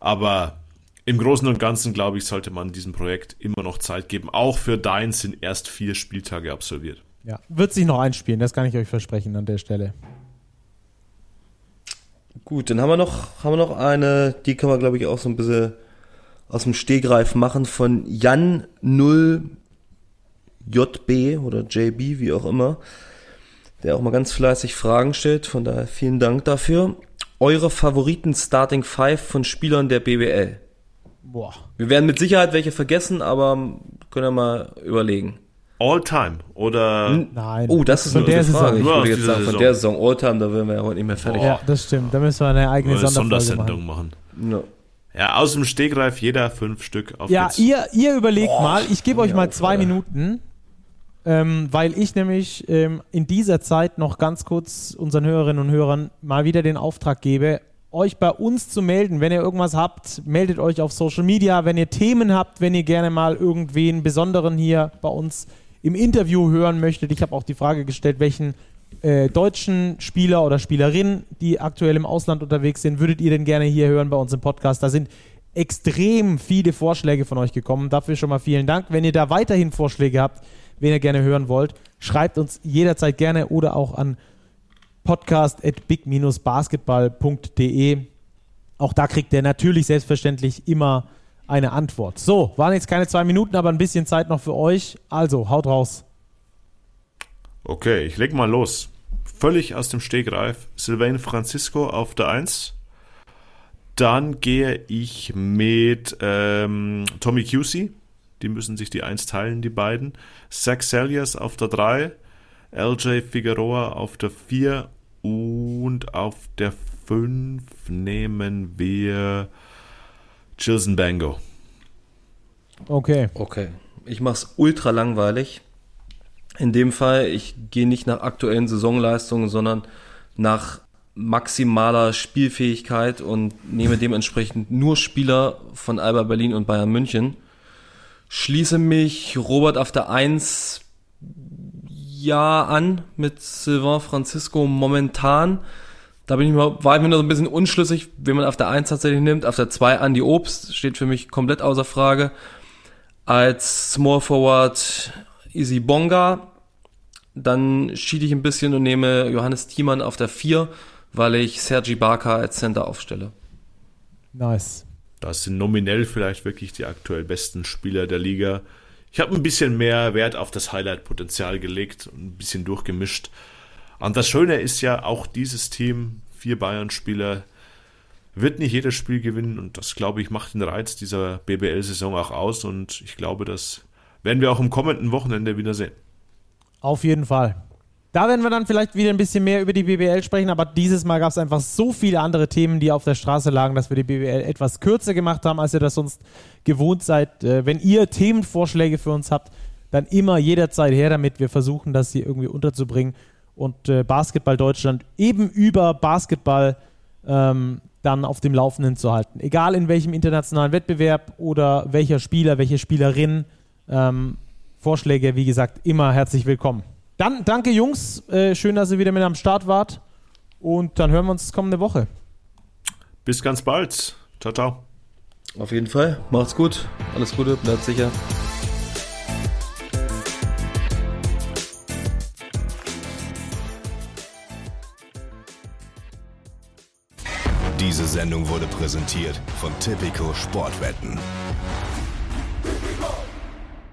Speaker 3: Aber im Großen und Ganzen, glaube ich, sollte man diesem Projekt immer noch Zeit geben. Auch für Dein sind erst vier Spieltage absolviert.
Speaker 2: Ja, wird sich noch einspielen, das kann ich euch versprechen an der Stelle.
Speaker 4: Gut, dann haben wir noch, haben wir noch eine, die kann man glaube ich auch so ein bisschen aus dem Stehgreif machen von Jan 0 JB oder JB, wie auch immer, der auch mal ganz fleißig Fragen stellt. Von daher vielen Dank dafür. Eure Favoriten Starting Five von Spielern der BBL.
Speaker 2: Boah.
Speaker 4: Wir werden mit Sicherheit welche vergessen, aber können wir mal überlegen.
Speaker 3: All time oder
Speaker 2: Nein.
Speaker 4: Oh, das ist
Speaker 2: Von
Speaker 4: eine
Speaker 2: der
Speaker 4: gute Frage.
Speaker 2: Saison.
Speaker 4: Ich
Speaker 3: Nur
Speaker 4: würde jetzt sagen, von der Saison Alltime, da wären wir ja heute nicht mehr fertig.
Speaker 2: Ja, das stimmt. Da müssen wir eine eigene
Speaker 3: eine
Speaker 2: Sonderfolge
Speaker 3: Sondersendung
Speaker 2: machen.
Speaker 3: machen.
Speaker 4: Ja.
Speaker 3: Ja, aus dem Stegreif jeder fünf Stück auf
Speaker 2: Ja,
Speaker 3: geht's.
Speaker 2: ihr, ihr überlegt mal, ich gebe euch
Speaker 4: ja
Speaker 2: mal zwei
Speaker 4: äh,
Speaker 2: Minuten, ähm, weil ich nämlich ähm, in dieser Zeit noch ganz kurz unseren Hörerinnen und Hörern mal wieder den Auftrag gebe, euch bei uns zu melden. Wenn ihr irgendwas habt, meldet euch auf Social Media. Wenn ihr Themen habt, wenn ihr gerne mal irgendwen Besonderen hier bei uns im Interview hören möchtet. Ich habe auch die Frage gestellt, welchen äh, deutschen Spieler oder Spielerinnen, die aktuell im Ausland unterwegs sind, würdet ihr denn gerne hier hören bei uns im Podcast? Da sind extrem viele Vorschläge von euch gekommen. Dafür schon mal vielen Dank. Wenn ihr da weiterhin Vorschläge habt, wen ihr gerne hören wollt, schreibt uns jederzeit gerne oder auch an podcast.big-basketball.de. Auch da kriegt ihr natürlich selbstverständlich immer eine Antwort. So, waren jetzt keine zwei Minuten, aber ein bisschen Zeit noch für euch. Also, haut raus.
Speaker 3: Okay, ich leg mal los. Völlig aus dem Stegreif. Sylvain Francisco auf der 1. Dann gehe ich mit ähm, Tommy Cusey. Die müssen sich die 1 teilen, die beiden. Zach Saliers auf der 3. LJ Figueroa auf der 4. Und auf der 5 nehmen wir Chilson Bango.
Speaker 2: Okay.
Speaker 4: Okay. Ich mach's ultra langweilig. In dem Fall, ich gehe nicht nach aktuellen Saisonleistungen, sondern nach maximaler Spielfähigkeit und nehme dementsprechend nur Spieler von Alba Berlin und Bayern München. Schließe mich Robert auf der 1 ja an mit Sylvain Francisco momentan. Da bin ich mal, war ich mir noch ein bisschen unschlüssig, wenn man auf der 1 tatsächlich nimmt. Auf der 2 Andy Obst steht für mich komplett außer Frage. Als Small Forward Easy Bonga. Dann schiede ich ein bisschen und nehme Johannes Thiemann auf der 4, weil ich Sergi Barker als Center aufstelle.
Speaker 2: Nice.
Speaker 3: Das sind nominell vielleicht wirklich die aktuell besten Spieler der Liga. Ich habe ein bisschen mehr Wert auf das Highlight-Potenzial gelegt und ein bisschen durchgemischt. Und das Schöne ist ja auch dieses Team, vier Bayern-Spieler, wird nicht jedes Spiel gewinnen und das, glaube ich, macht den Reiz dieser BBL-Saison auch aus und ich glaube, das werden wir auch im kommenden Wochenende wieder sehen.
Speaker 2: Auf jeden Fall. Da werden wir dann vielleicht wieder ein bisschen mehr über die BBL sprechen, aber dieses Mal gab es einfach so viele andere Themen, die auf der Straße lagen, dass wir die BBL etwas kürzer gemacht haben, als ihr das sonst gewohnt seid. Äh, wenn ihr Themenvorschläge für uns habt, dann immer jederzeit her damit. Wir versuchen das hier irgendwie unterzubringen und äh, Basketball Deutschland eben über Basketball ähm, dann auf dem Laufenden zu halten. Egal in welchem internationalen Wettbewerb oder welcher Spieler, welche Spielerin. Ähm, Vorschläge, wie gesagt, immer herzlich willkommen. Dann danke Jungs, äh, schön, dass ihr wieder mit am Start wart und dann hören wir uns kommende Woche.
Speaker 3: Bis ganz bald. Ciao, ciao.
Speaker 4: Auf jeden Fall. Macht's gut. Alles Gute. Bleibt sicher.
Speaker 11: Diese Sendung wurde präsentiert von Tipico Sportwetten.